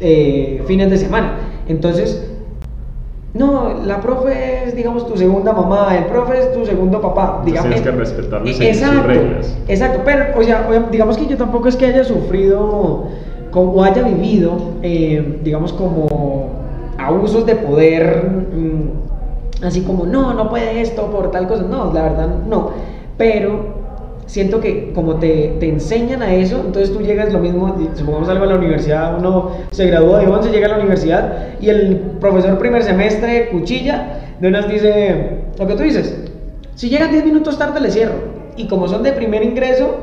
eh, fines de semana, entonces... No, la profe es, digamos, tu segunda mamá, el profe es tu segundo papá. Digamos, tienes que sus exacto, reglas. Exacto, pero, o sea, digamos que yo tampoco es que haya sufrido o haya vivido, eh, digamos, como abusos de poder, mm, así como, no, no puede esto por tal cosa. No, la verdad, no. Pero siento que como te, te enseñan a eso, entonces tú llegas lo mismo, supongamos algo a la universidad, uno se gradúa de 11, llega a la universidad y el profesor primer semestre cuchilla, de unas dice, lo que tú dices, si llegan 10 minutos tarde les cierro. Y como son de primer ingreso,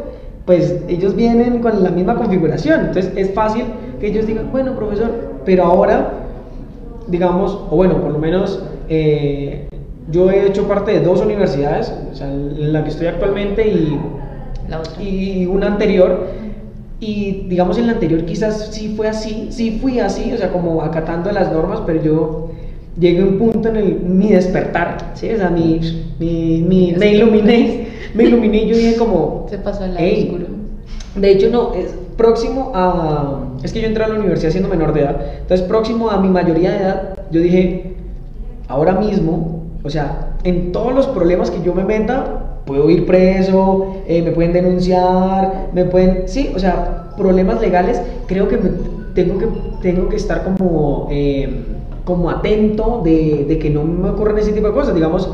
pues ellos vienen con la misma configuración, entonces es fácil que ellos digan, bueno profesor, pero ahora, digamos, o bueno, por lo menos... eh, yo he hecho parte de dos universidades, o sea, en la que estoy actualmente y La otra. y una anterior, Y digamos en la anterior quizás sí fue así, sí fui así, o sea, como acatando las normas, pero yo llegué a un punto en el, mi despertar, ¿sí? O sea, mi, mi, mi- me iluminé, me iluminé y yo dije como... Se pasó al lado oscuro. De hecho, no, es próximo a... Es que yo entré a la universidad siendo menor de edad, entonces próximo a mi mayoría de edad, yo dije, ahora mismo, o sea, en todos los problemas que yo me meta, puedo ir preso, eh, me pueden denunciar, me pueden, sí, o sea, problemas legales, creo que me- tengo que tengo que estar como eh, como atento de, de que no me ocurran ese tipo de cosas, digamos,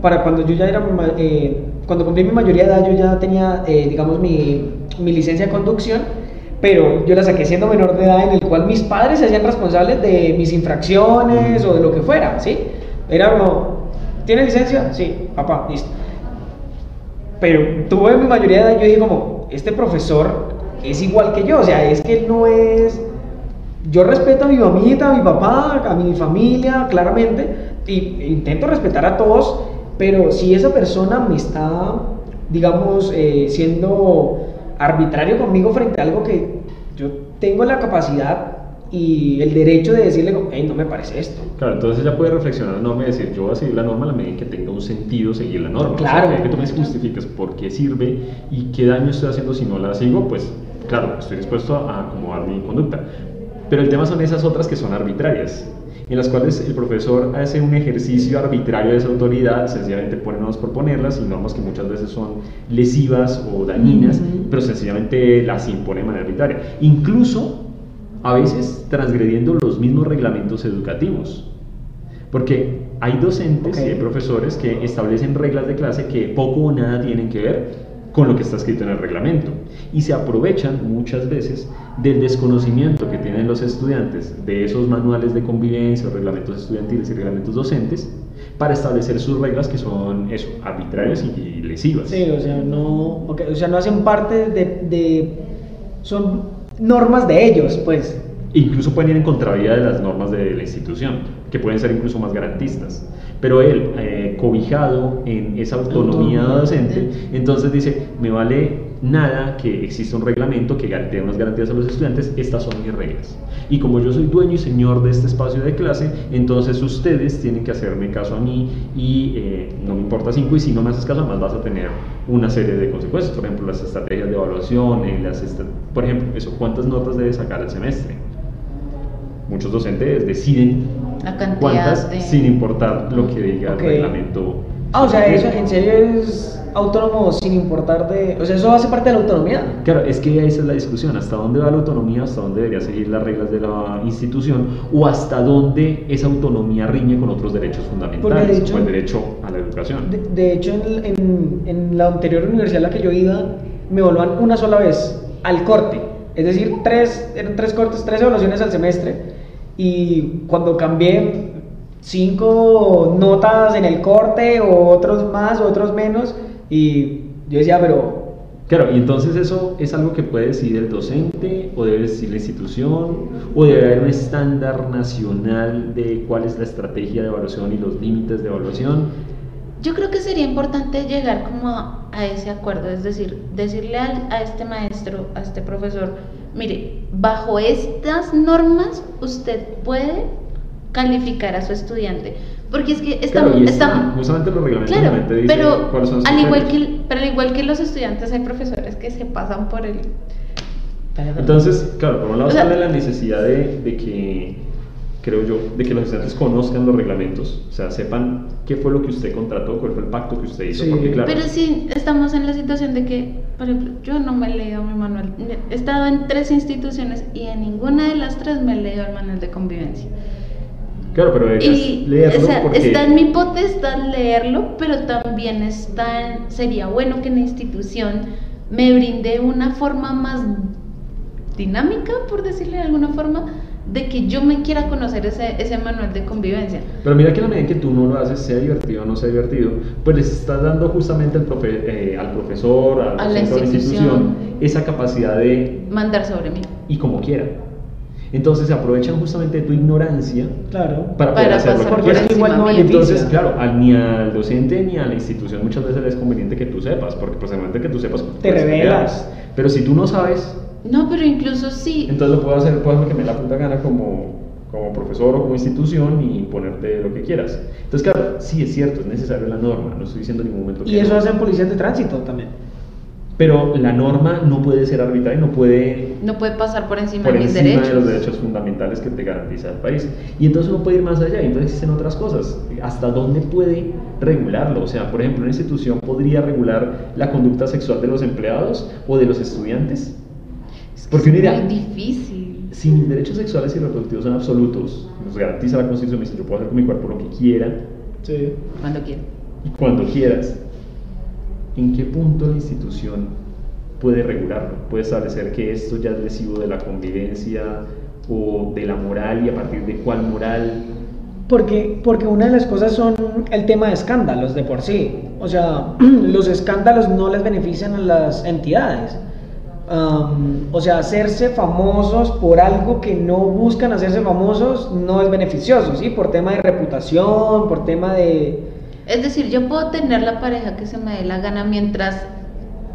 para cuando yo ya era eh, cuando cumplí mi mayoría de edad, yo ya tenía, eh, digamos, mi, mi licencia de conducción, pero yo la saqué siendo menor de edad, en el cual mis padres se hacían responsables de mis infracciones o de lo que fuera, ¿sí? Era como, ¿tiene licencia? Sí, papá, listo. Pero tuve mi mayoría de edad y yo dije como, este profesor es igual que yo, o sea, es que él no es... Yo respeto a mi mamita, a mi papá, a mi familia, claramente, y intento respetar a todos, pero si esa persona me está, digamos, eh, siendo arbitrario conmigo frente a algo que yo tengo la capacidad y el derecho de decirle, hey, no me parece esto. Claro, entonces ella puede reflexionar la norma y decir, yo voy a seguir la norma a la medida que tenga un sentido seguir la norma. Claro. O sea, que tú me justifiques por qué sirve y qué daño estoy haciendo si no la sigo, pues claro, estoy dispuesto a acomodar mi conducta. Pero el tema son esas otras que son arbitrarias, en las cuales el profesor hace un ejercicio arbitrario de esa autoridad, sencillamente pone normas por ponerlas y normas que muchas veces son lesivas o dañinas, Ujú. pero sencillamente las impone de manera arbitraria. Incluso a veces transgrediendo los mismos reglamentos educativos. Porque hay docentes y hay profesores que establecen reglas de clase que poco o nada tienen que ver con lo que está escrito en el reglamento. Y se aprovechan muchas veces del desconocimiento que tienen los estudiantes de esos manuales de convivencia, reglamentos estudiantiles y reglamentos docentes para establecer sus reglas que son eso, arbitrarias y, lesivas. Sí, o sea, no, o sea, no hacen parte de, de- son normas de ellos, pues. Incluso pueden ir en contravía de las normas de la institución, que pueden ser incluso más garantistas. Pero él, eh, cobijado en esa autonomía docente, entonces dice, me vale nada que exista un reglamento que dé unas garantías a los estudiantes, estas son mis reglas. Y como yo soy dueño y señor de este espacio de clase, entonces ustedes tienen que hacerme caso a mí y eh, no me importa cinco, y si no me haces caso, además vas a tener una serie de consecuencias, por ejemplo, las estrategias de evaluación, eh, las esta- por ejemplo, eso, ¿cuántas notas debe sacar al semestre? Muchos docentes deciden La cantidad cuántas de- sin importar lo que diga Ok. el reglamento. Ah, o sea, eso en serio es autónomo sin importar de... O sea, eso hace parte de la autonomía. Claro, es que esa es la discusión, hasta dónde va la autonomía, hasta dónde debería seguir las reglas de la institución o hasta dónde esa autonomía riñe con otros derechos fundamentales, de hecho- como el derecho a la educación. De, de hecho, en, en- en la anterior universidad a la que yo iba, me evaluaban una sola vez, al corte. Es decir, tres, eran tres cortes, tres evaluaciones al semestre. Y cuando cambié cinco notas en el corte, o otros más, o otros menos, y yo decía, pero Claro, y entonces eso es algo que puede decidir el docente o debe decidir la institución o debe haber un estándar nacional de cuál es la estrategia de evaluación y los límites de evaluación. Yo creo que sería importante llegar como a, a ese acuerdo, es decir, decirle al- a, este maestro, a este profesor, mire, bajo estas normas usted puede calificar a su estudiante, porque es que estamos, Claro, está- justamente los reglamentos claro, dicen pero cuáles son sus al igual que, pero al igual que los estudiantes hay profesores que se pasan por el Entonces, claro, por un lado O sea- está la necesidad de, de que, creo yo, de que los estudiantes conozcan los reglamentos, o sea, sepan qué fue lo que usted contrató, cuál fue el pacto que usted hizo, Sí. porque claro, Pero sí estamos en la situación de que, por ejemplo, yo no me he leído mi manual. He estado en tres instituciones y en ninguna de las tres me he leído el manual de convivencia. claro, pero Y leerlo o sea, porque... está en mi potestad leerlo, pero también está en- sería bueno que la institución me brinde una forma más dinámica, por decirle de alguna forma, de que yo me quiera conocer ese, ese manual de convivencia. Pero mira que a la medida que tú no lo haces, sea divertido o no sea divertido, pues les estás dando justamente al, profe- eh, al profesor, al A la institución. institución, esa capacidad de Mandar sobre mí. y como quiera. Entonces se aprovechan justamente de tu ignorancia claro. para poder Para hacer lo pasar que por quieran. encima igual no. Entonces, claro, ni al docente ni a la institución muchas veces les es conveniente que tú sepas, porque pues el momento que tú sepas Te puedes revelas. Pero si tú no sabes, No, pero incluso sí. Entonces lo puedo hacer, puedo hacer lo que me la puta gana como, como profesor o como institución y ponerte lo que quieras. Entonces, claro, sí es cierto, es necesario la norma, no estoy diciendo en ningún momento que Y eso no. hacen policías de tránsito también. Pero la norma no puede ser arbitraria, no puede No puede pasar por encima por de mis encima derechos. de los derechos fundamentales que te garantiza el país. Y entonces uno puede ir más allá, y entonces existen otras cosas. ¿Hasta dónde puede regularlo? O sea, por ejemplo, una institución podría regular la conducta sexual de los empleados o de los estudiantes. Porque es dirá, muy difícil. si mis derechos sexuales y reproductivos son absolutos, nos garantiza la Constitución, me dice, yo puedo hacer con mi cuerpo lo que quiera Sí. Cuando quiera. y cuando quieras. ¿En qué punto la institución puede regularlo? Puede establecer que esto ya es lesivo de la convivencia o de la moral y a partir de cuál moral. Porque, porque una de las cosas son el tema de escándalos de por sí. O sea, los escándalos no les benefician a las entidades. Am, o sea, hacerse famosos por algo que no buscan hacerse famosos no es beneficioso, ¿sí? Por tema de reputación, por tema de... Es decir, yo puedo tener la pareja que se me dé la gana mientras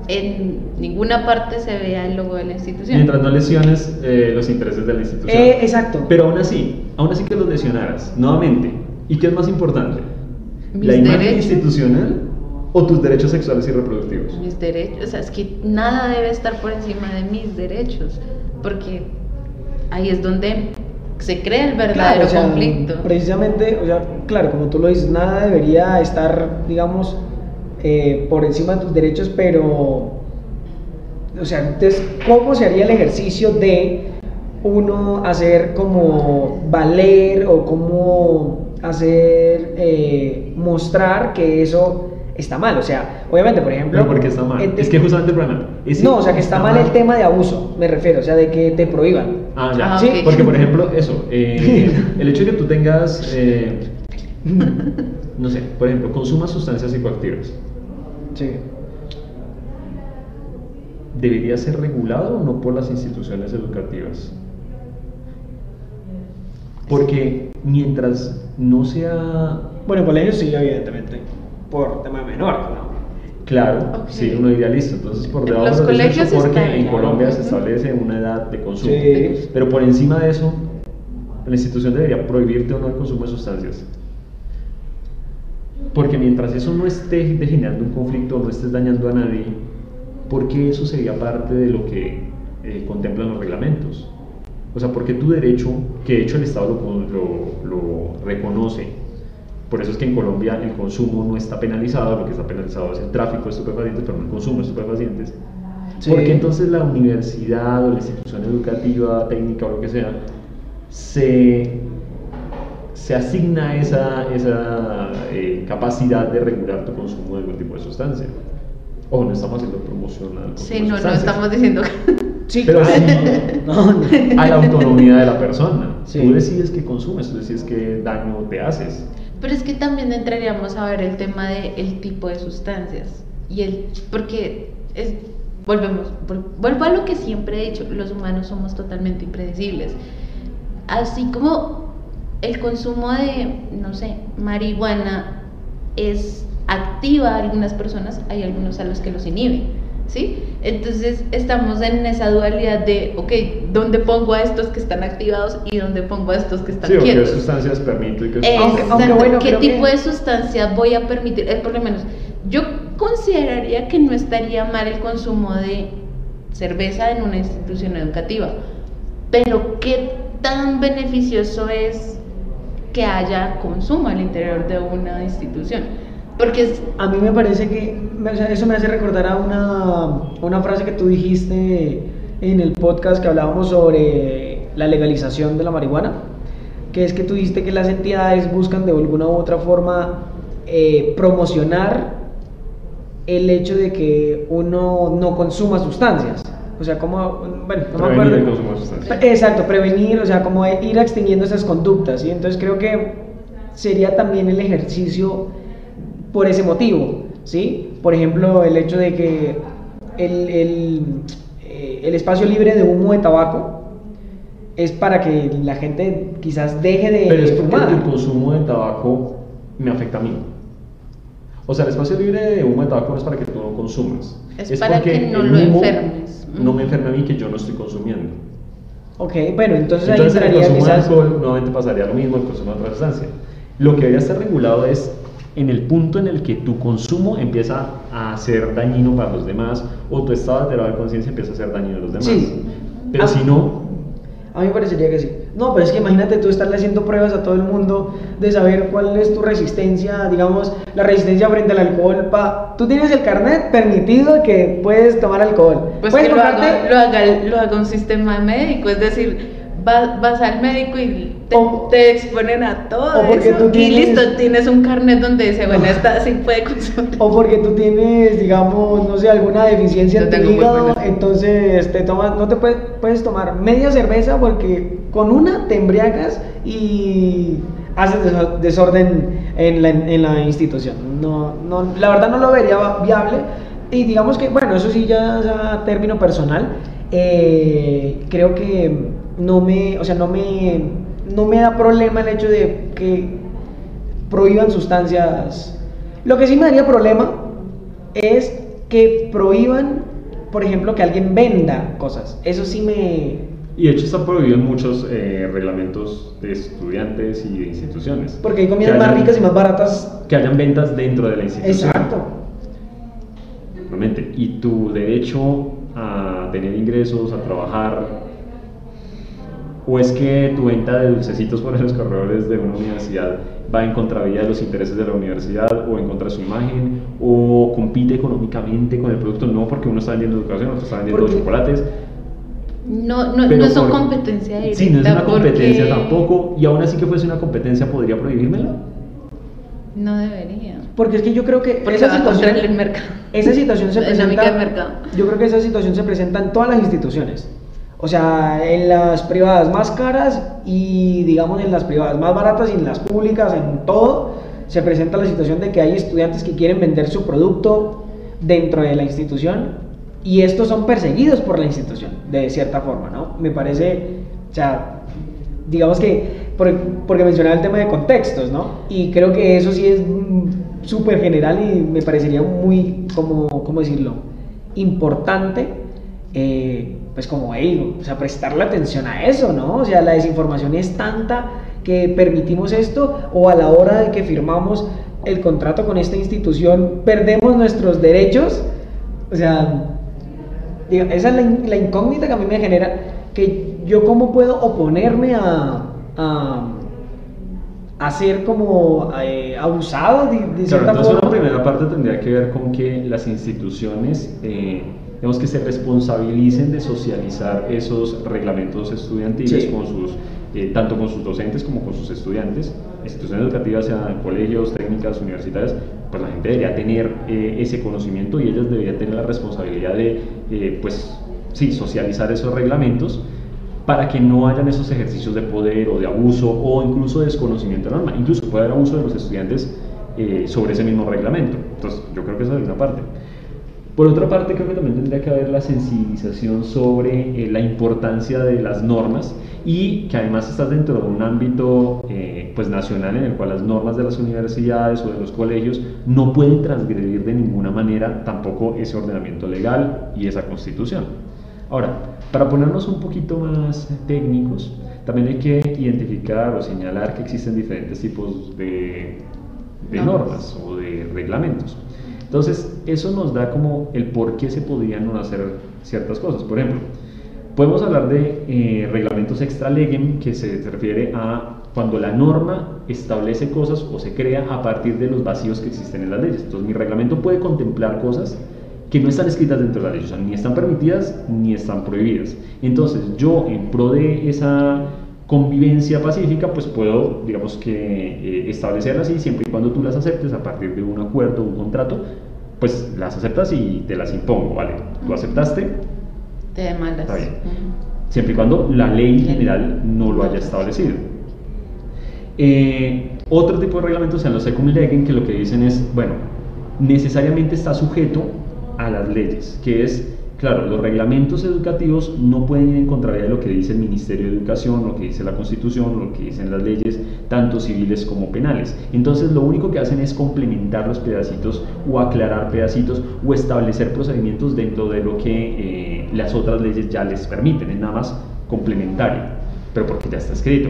en ninguna parte se vea el logo de la institución. Mientras no lesiones eh, los intereses de la institución. Eh, exacto. Pero aún así, aún así que los lesionaras, nuevamente. ¿Y qué es más importante? Mis ¿La imagen institucional o tus derechos sexuales y reproductivos? mis derechos, o sea, es que nada debe estar por encima de mis derechos, porque ahí es donde se crea el verdadero Claro, o sea, conflicto. Precisamente, o sea, claro, como tú lo dices, nada debería estar, digamos, eh, por encima de tus derechos, pero, o sea, entonces, ¿cómo se haría el ejercicio de uno hacer como valer o cómo hacer, eh, mostrar que eso está mal? O sea, obviamente, por ejemplo... Pero porque está mal. Es que justamente el problema. es no, o sea, que está mal el tema de abuso, me refiero, o sea, de que te prohíban. Ah, ya. Ah, Sí. Porque, por ejemplo, eso, eh, el hecho de que tú tengas, eh, no sé, por ejemplo, consumas sustancias psicoactivas, Sí. ¿debería ser regulado o no por las instituciones educativas? Porque mientras no sea Bueno, en colegios sí, evidentemente, por tema menor, ¿no? claro, Ok. sí, uno diría listo, entonces por debajo los de los 18 colegios porque en. Colombia se establece una edad de consumo. Sí. Pero por encima de eso, la institución debería prohibirte o no el consumo de sustancias. Porque mientras eso no esté generando un conflicto, no estés dañando a nadie, ¿por qué eso sería parte de lo que eh, contemplan los reglamentos? O sea, porque tu derecho, que de hecho el Estado lo, lo- lo reconoce, por eso es que en Colombia el consumo no está penalizado, lo que está penalizado es el tráfico de estupefacientes, pero no el consumo de estupefacientes. Sí. Porque entonces la universidad o la institución educativa, técnica o lo que sea, se, se asigna esa, esa eh, capacidad de regular tu consumo de algún tipo de sustancia. O no estamos haciendo promoción al consumo Sí, de no, no estamos diciendo Sí, Pero sí. No, no. a la autonomía de la persona. Sí. Tú decides qué consumes, tú decides qué daño te haces. Pero es que también entraríamos a ver el tema del tipo de sustancias. Y el, porque es, volvemos, vol- vuelvo a lo que siempre he dicho, los humanos somos totalmente impredecibles. Así como el consumo de, no sé, marihuana es activa a algunas personas, hay algunos a los que los inhibe, ¿sí? Entonces estamos en esa dualidad de, ok, ¿dónde pongo a estos que están activados y dónde pongo a estos que están Sí, o qué quietos? sustancias permito y qué Aunque- sustancias aunque Exacto. bueno, ¿Qué tipo que- de sustancia voy a permitir? Eh, por lo menos, yo consideraría que no estaría mal el consumo de cerveza en una institución educativa, pero ¿qué tan beneficioso es que haya consumo al interior de una institución? Porque A mí me parece que me- o sea, eso me hace recordar a una, una frase que tú dijiste en el podcast que hablábamos sobre la legalización de la marihuana, que es que tú dijiste que las entidades buscan de alguna u otra forma eh, promocionar el hecho de que uno no consuma sustancias. O sea, como, bueno, no me Prevenir acuerdo. el de sustancias. Exacto, prevenir, o sea, como ir extinguiendo esas conductas, ¿sí? Entonces creo que sería también el ejercicio por ese motivo, ¿sí? Por ejemplo, el hecho de que el, el, eh, el espacio libre de humo de tabaco es para que la gente quizás deje de Pero es porque fumar. el consumo de tabaco me afecta a mí. O sea, el espacio libre de humo de tabaco no es para que tú no consumas. Es para porque que no el lo enfermes. No me enferme a mí que yo no estoy consumiendo. Ok, bueno, entonces, Entonces, ahí el entraría consumo de quizás... alcohol nuevamente pasaría lo mismo, el consumo de otra sustancia. Lo que debería estar regulado es en el punto en el que tu consumo empieza a ser dañino para los demás o tu estado alterado de conciencia empieza a ser dañino a los demás. Sí. Pero Ah. si no, A mí me parecería que sí. No, pero es que imagínate tú estarle haciendo pruebas a todo el mundo de saber cuál es tu resistencia, digamos, la resistencia frente al alcohol. Pa... Tú tienes el carnet permitido que puedes tomar alcohol. Pues puedes que lo haga, lo, haga, lo haga un sistema médico, es decir, va- vas al médico y te, O- te exponen a todo o porque eso, tú y tienes- listo, tienes un carnet donde dice, bueno, esta sí puede consumir. O porque tú tienes, digamos, no sé, alguna deficiencia en tu hígado, entonces te tomas, no te puedes, puedes tomar media cerveza porque con una te embriagas y haces deso- desorden en la, en la institución. No, no, la verdad no lo vería viable. Y digamos que, bueno, eso sí ya es a término personal. eh, creo que no me, o sea, no me, no me da problema el hecho de que prohíban sustancias. Lo que sí me daría problema es que prohíban, por ejemplo, que alguien venda cosas. Eso sí me... y de hecho está prohibido en muchos eh, reglamentos de estudiantes y de instituciones. Porque hay comidas más ricas y más baratas. Que hayan ventas dentro de la institución. Exacto. Realmente. Y tu derecho a tener ingresos, a trabajar, o es que tu venta de dulcecitos por los corredores de una universidad va en contravía de los intereses de la universidad o en contra de su imagen o compite económicamente con el producto, no porque uno está vendiendo educación, otro está vendiendo Porque- chocolates. No, no, no son por- competencia directa. Sí, no es una competencia porque tampoco, y aún así que fuese una competencia, ¿podría prohibírmela? No debería. Porque es que yo creo que Porque esa va situación, contra el mercado. esa situación se presenta. Yo creo que esa situación se presenta en todas las instituciones. O sea, en las privadas más caras y digamos en las privadas más baratas y en las públicas, en todo, se presenta la situación de que hay estudiantes que quieren vender su producto dentro de la institución y estos son perseguidos por la institución, de cierta forma, ¿no? Me parece, o sea, digamos que, por- porque mencionaba el tema de contextos, ¿no? Y creo que eso sí es súper general y me parecería muy, como, ¿cómo decirlo? Importante, eh, pues como, hey, o sea, prestarle atención a eso, ¿no? O sea, la desinformación es tanta que permitimos esto o a la hora de que firmamos el contrato con esta institución perdemos nuestros derechos, o sea, esa es la, in- la incógnita que a mí me genera, que yo cómo puedo oponerme a, a, a ser como eh, abusado de, de Claro, cierta entonces forma. una primera parte tendría que ver con que las instituciones, eh, digamos que se responsabilicen de socializar esos reglamentos estudiantiles Sí. con sus, eh, tanto con sus docentes como con sus estudiantes, instituciones educativas, sean colegios, técnicas, universitarias, pues la gente debería tener eh, ese conocimiento y ellas deberían tener la responsabilidad de, eh, pues, sí, socializar esos reglamentos para que no hayan esos ejercicios de poder o de abuso o incluso de desconocimiento de norma. Incluso puede haber abuso de los estudiantes sobre ese mismo reglamento. Entonces, yo creo que esa es una parte. Por otra parte, creo que también tendría que haber la sensibilización sobre eh, la importancia de las normas y que además estás dentro de un ámbito eh, pues nacional en el cual las normas de las universidades o de los colegios no pueden transgredir de ninguna manera tampoco ese ordenamiento legal y esa constitución. Ahora, para ponernos un poquito más técnicos, también hay que identificar o señalar que existen diferentes tipos de, de Normas. normas o de reglamentos. Entonces, eso nos da como el por qué se podrían hacer ciertas cosas. Por ejemplo, podemos hablar de eh, reglamentos extra legem, que se refiere a cuando la norma establece cosas o se crea a partir de los vacíos que existen en las leyes. Entonces, mi reglamento puede contemplar cosas que no están escritas dentro de la ley, o sea, ni están permitidas ni están prohibidas. Entonces, yo en pro de esa convivencia pacífica, pues puedo, digamos que, eh, establecerlas así, siempre y cuando tú las aceptes a partir de un acuerdo, un contrato, pues las aceptas y te las impongo, ¿vale? Tú aceptaste, Te demandas. Está bien. Siempre y cuando la ley general no lo haya establecido. Eh, otro tipo de reglamentos sean los secum legem, que lo que dicen es, bueno, necesariamente está sujeto a las leyes, que es Claro, los reglamentos educativos no pueden ir en contravía de lo que dice el Ministerio de Educación, lo que dice la Constitución, lo que dicen las leyes, tanto civiles como penales. Entonces, lo único que hacen es complementar los pedacitos o aclarar pedacitos o establecer procedimientos dentro de lo que eh, las otras leyes ya les permiten. Es nada más complementario, pero porque ya está escrito.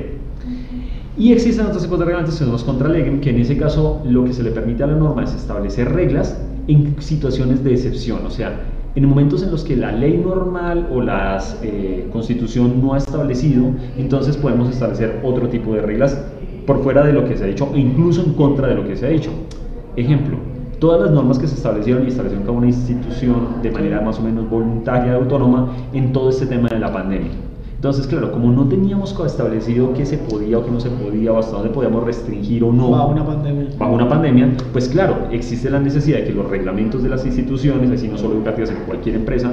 Y existen otros tipos de reglamentos que son los contralegem, que en ese caso lo que se le permite a la norma es establecer reglas en situaciones de excepción, o sea, en momentos en los que la ley normal o la eh, constitución no ha establecido, entonces podemos establecer otro tipo de reglas por fuera de lo que se ha dicho e incluso en contra de lo que se ha dicho. Ejemplo, todas las normas que se establecieron y establecieron como una institución de manera más o menos voluntaria y autónoma en todo este tema de la pandemia. Entonces, claro, como no teníamos establecido qué se podía o qué no se podía o hasta dónde podíamos restringir o no bajo una pandemia, bajo una pandemia pues claro, existe la necesidad de que los reglamentos de las instituciones, así no solo educativas, en cualquier empresa,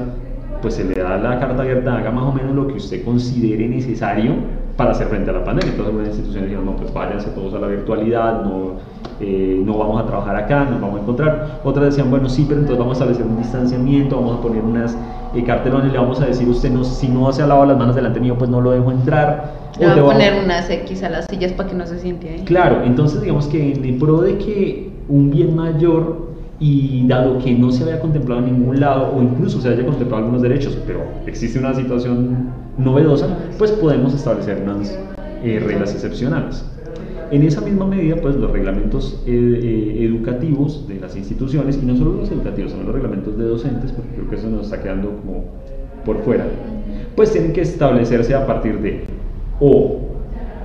pues se le da la carta abierta, haga más o menos lo que usted considere necesario para hacer frente a la pandemia. Entonces algunas instituciones dijeron, no, pues váyanse todos a la virtualidad, no, eh, no vamos a trabajar acá, nos vamos a encontrar. Otras decían, bueno, sí, pero entonces vamos a establecer un distanciamiento, vamos a poner unas eh, cartelones, le vamos a decir, usted no, si no se ha lavado las manos delante mío, pues no lo dejo entrar. Le va a poner unas X a las sillas para que no se siente ahí. Claro, entonces digamos que en pro de que un bien mayor y dado que no se había contemplado en ningún lado o incluso se haya contemplado algunos derechos, pero existe una situación novedosa, pues podemos establecer unas eh, reglas excepcionales. En esa misma medida, pues los reglamentos eh, eh, educativos de las instituciones, y no solo los educativos, sino los reglamentos de docentes, porque creo que eso nos está quedando como por fuera, pues tienen que establecerse a partir de o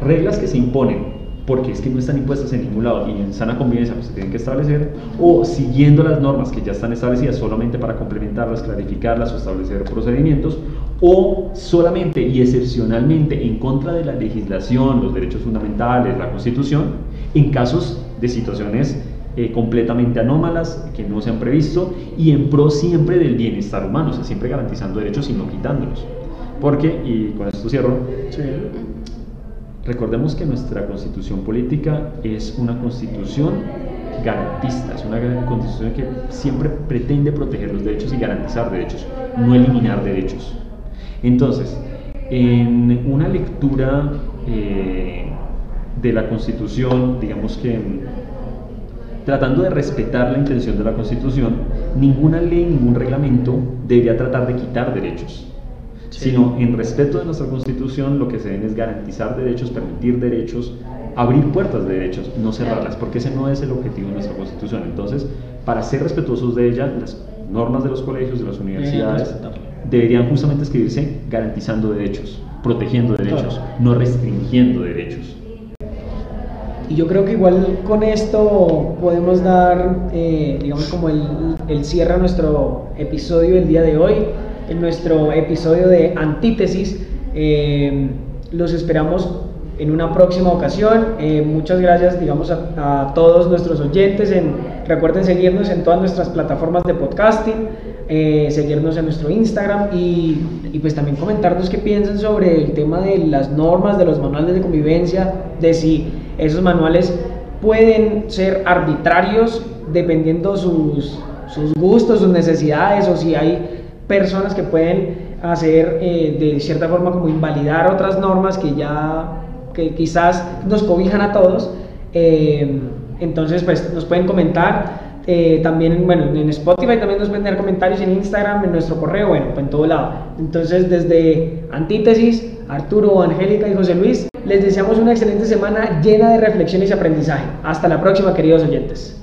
reglas que se imponen porque es que no están impuestas en ningún lado y en sana convivencia pues, se tienen que establecer, o siguiendo las normas que ya están establecidas solamente para complementarlas, clarificarlas o establecer procedimientos, o solamente y excepcionalmente en contra de la legislación, los derechos fundamentales, la constitución, en casos de situaciones eh, completamente anómalas que no se han previsto y en pro siempre del bienestar humano, o sea, siempre garantizando derechos y no quitándolos. Porque, y con esto cierro, sí. Recordemos que nuestra constitución política es una constitución garantista, es una constitución que siempre pretende proteger los derechos y garantizar derechos, no eliminar derechos. Entonces, en una lectura eh, de la constitución, digamos que tratando de respetar la intención de la constitución, ninguna ley, ningún reglamento debería tratar de quitar derechos sino en respeto de nuestra constitución lo que se debe es garantizar derechos, permitir derechos, abrir puertas de derechos, no cerrarlas, porque ese no es el objetivo de nuestra constitución. Entonces, para ser respetuosos de ella, las normas de los colegios, de las universidades, deberían justamente escribirse garantizando derechos, protegiendo derechos, no restringiendo derechos. Y yo creo que igual con esto podemos dar, eh, digamos, como el, el cierre a nuestro episodio del día de hoy en nuestro episodio de Antítesis. Eh, los esperamos en una próxima ocasión. Eh, muchas gracias, digamos, a, todos nuestros oyentes. En, recuerden seguirnos en todas nuestras plataformas de podcasting, eh, seguirnos en nuestro Instagram y, y, pues también comentarnos qué piensan sobre el tema de las normas, de los manuales de convivencia, de si esos manuales pueden ser arbitrarios dependiendo sus, sus gustos, sus necesidades o si hay personas que pueden hacer eh, de cierta forma como invalidar otras normas que ya que quizás nos cobijan a todos. Eh, entonces, pues nos pueden comentar. Eh, también, bueno, en Spotify también nos pueden dejar comentarios en Instagram, en nuestro correo, bueno, pues en todo lado. Entonces, desde Antítesis, Arturo, Angélica y José Luis, les deseamos una excelente semana llena de reflexiones y aprendizaje. Hasta la próxima, queridos oyentes.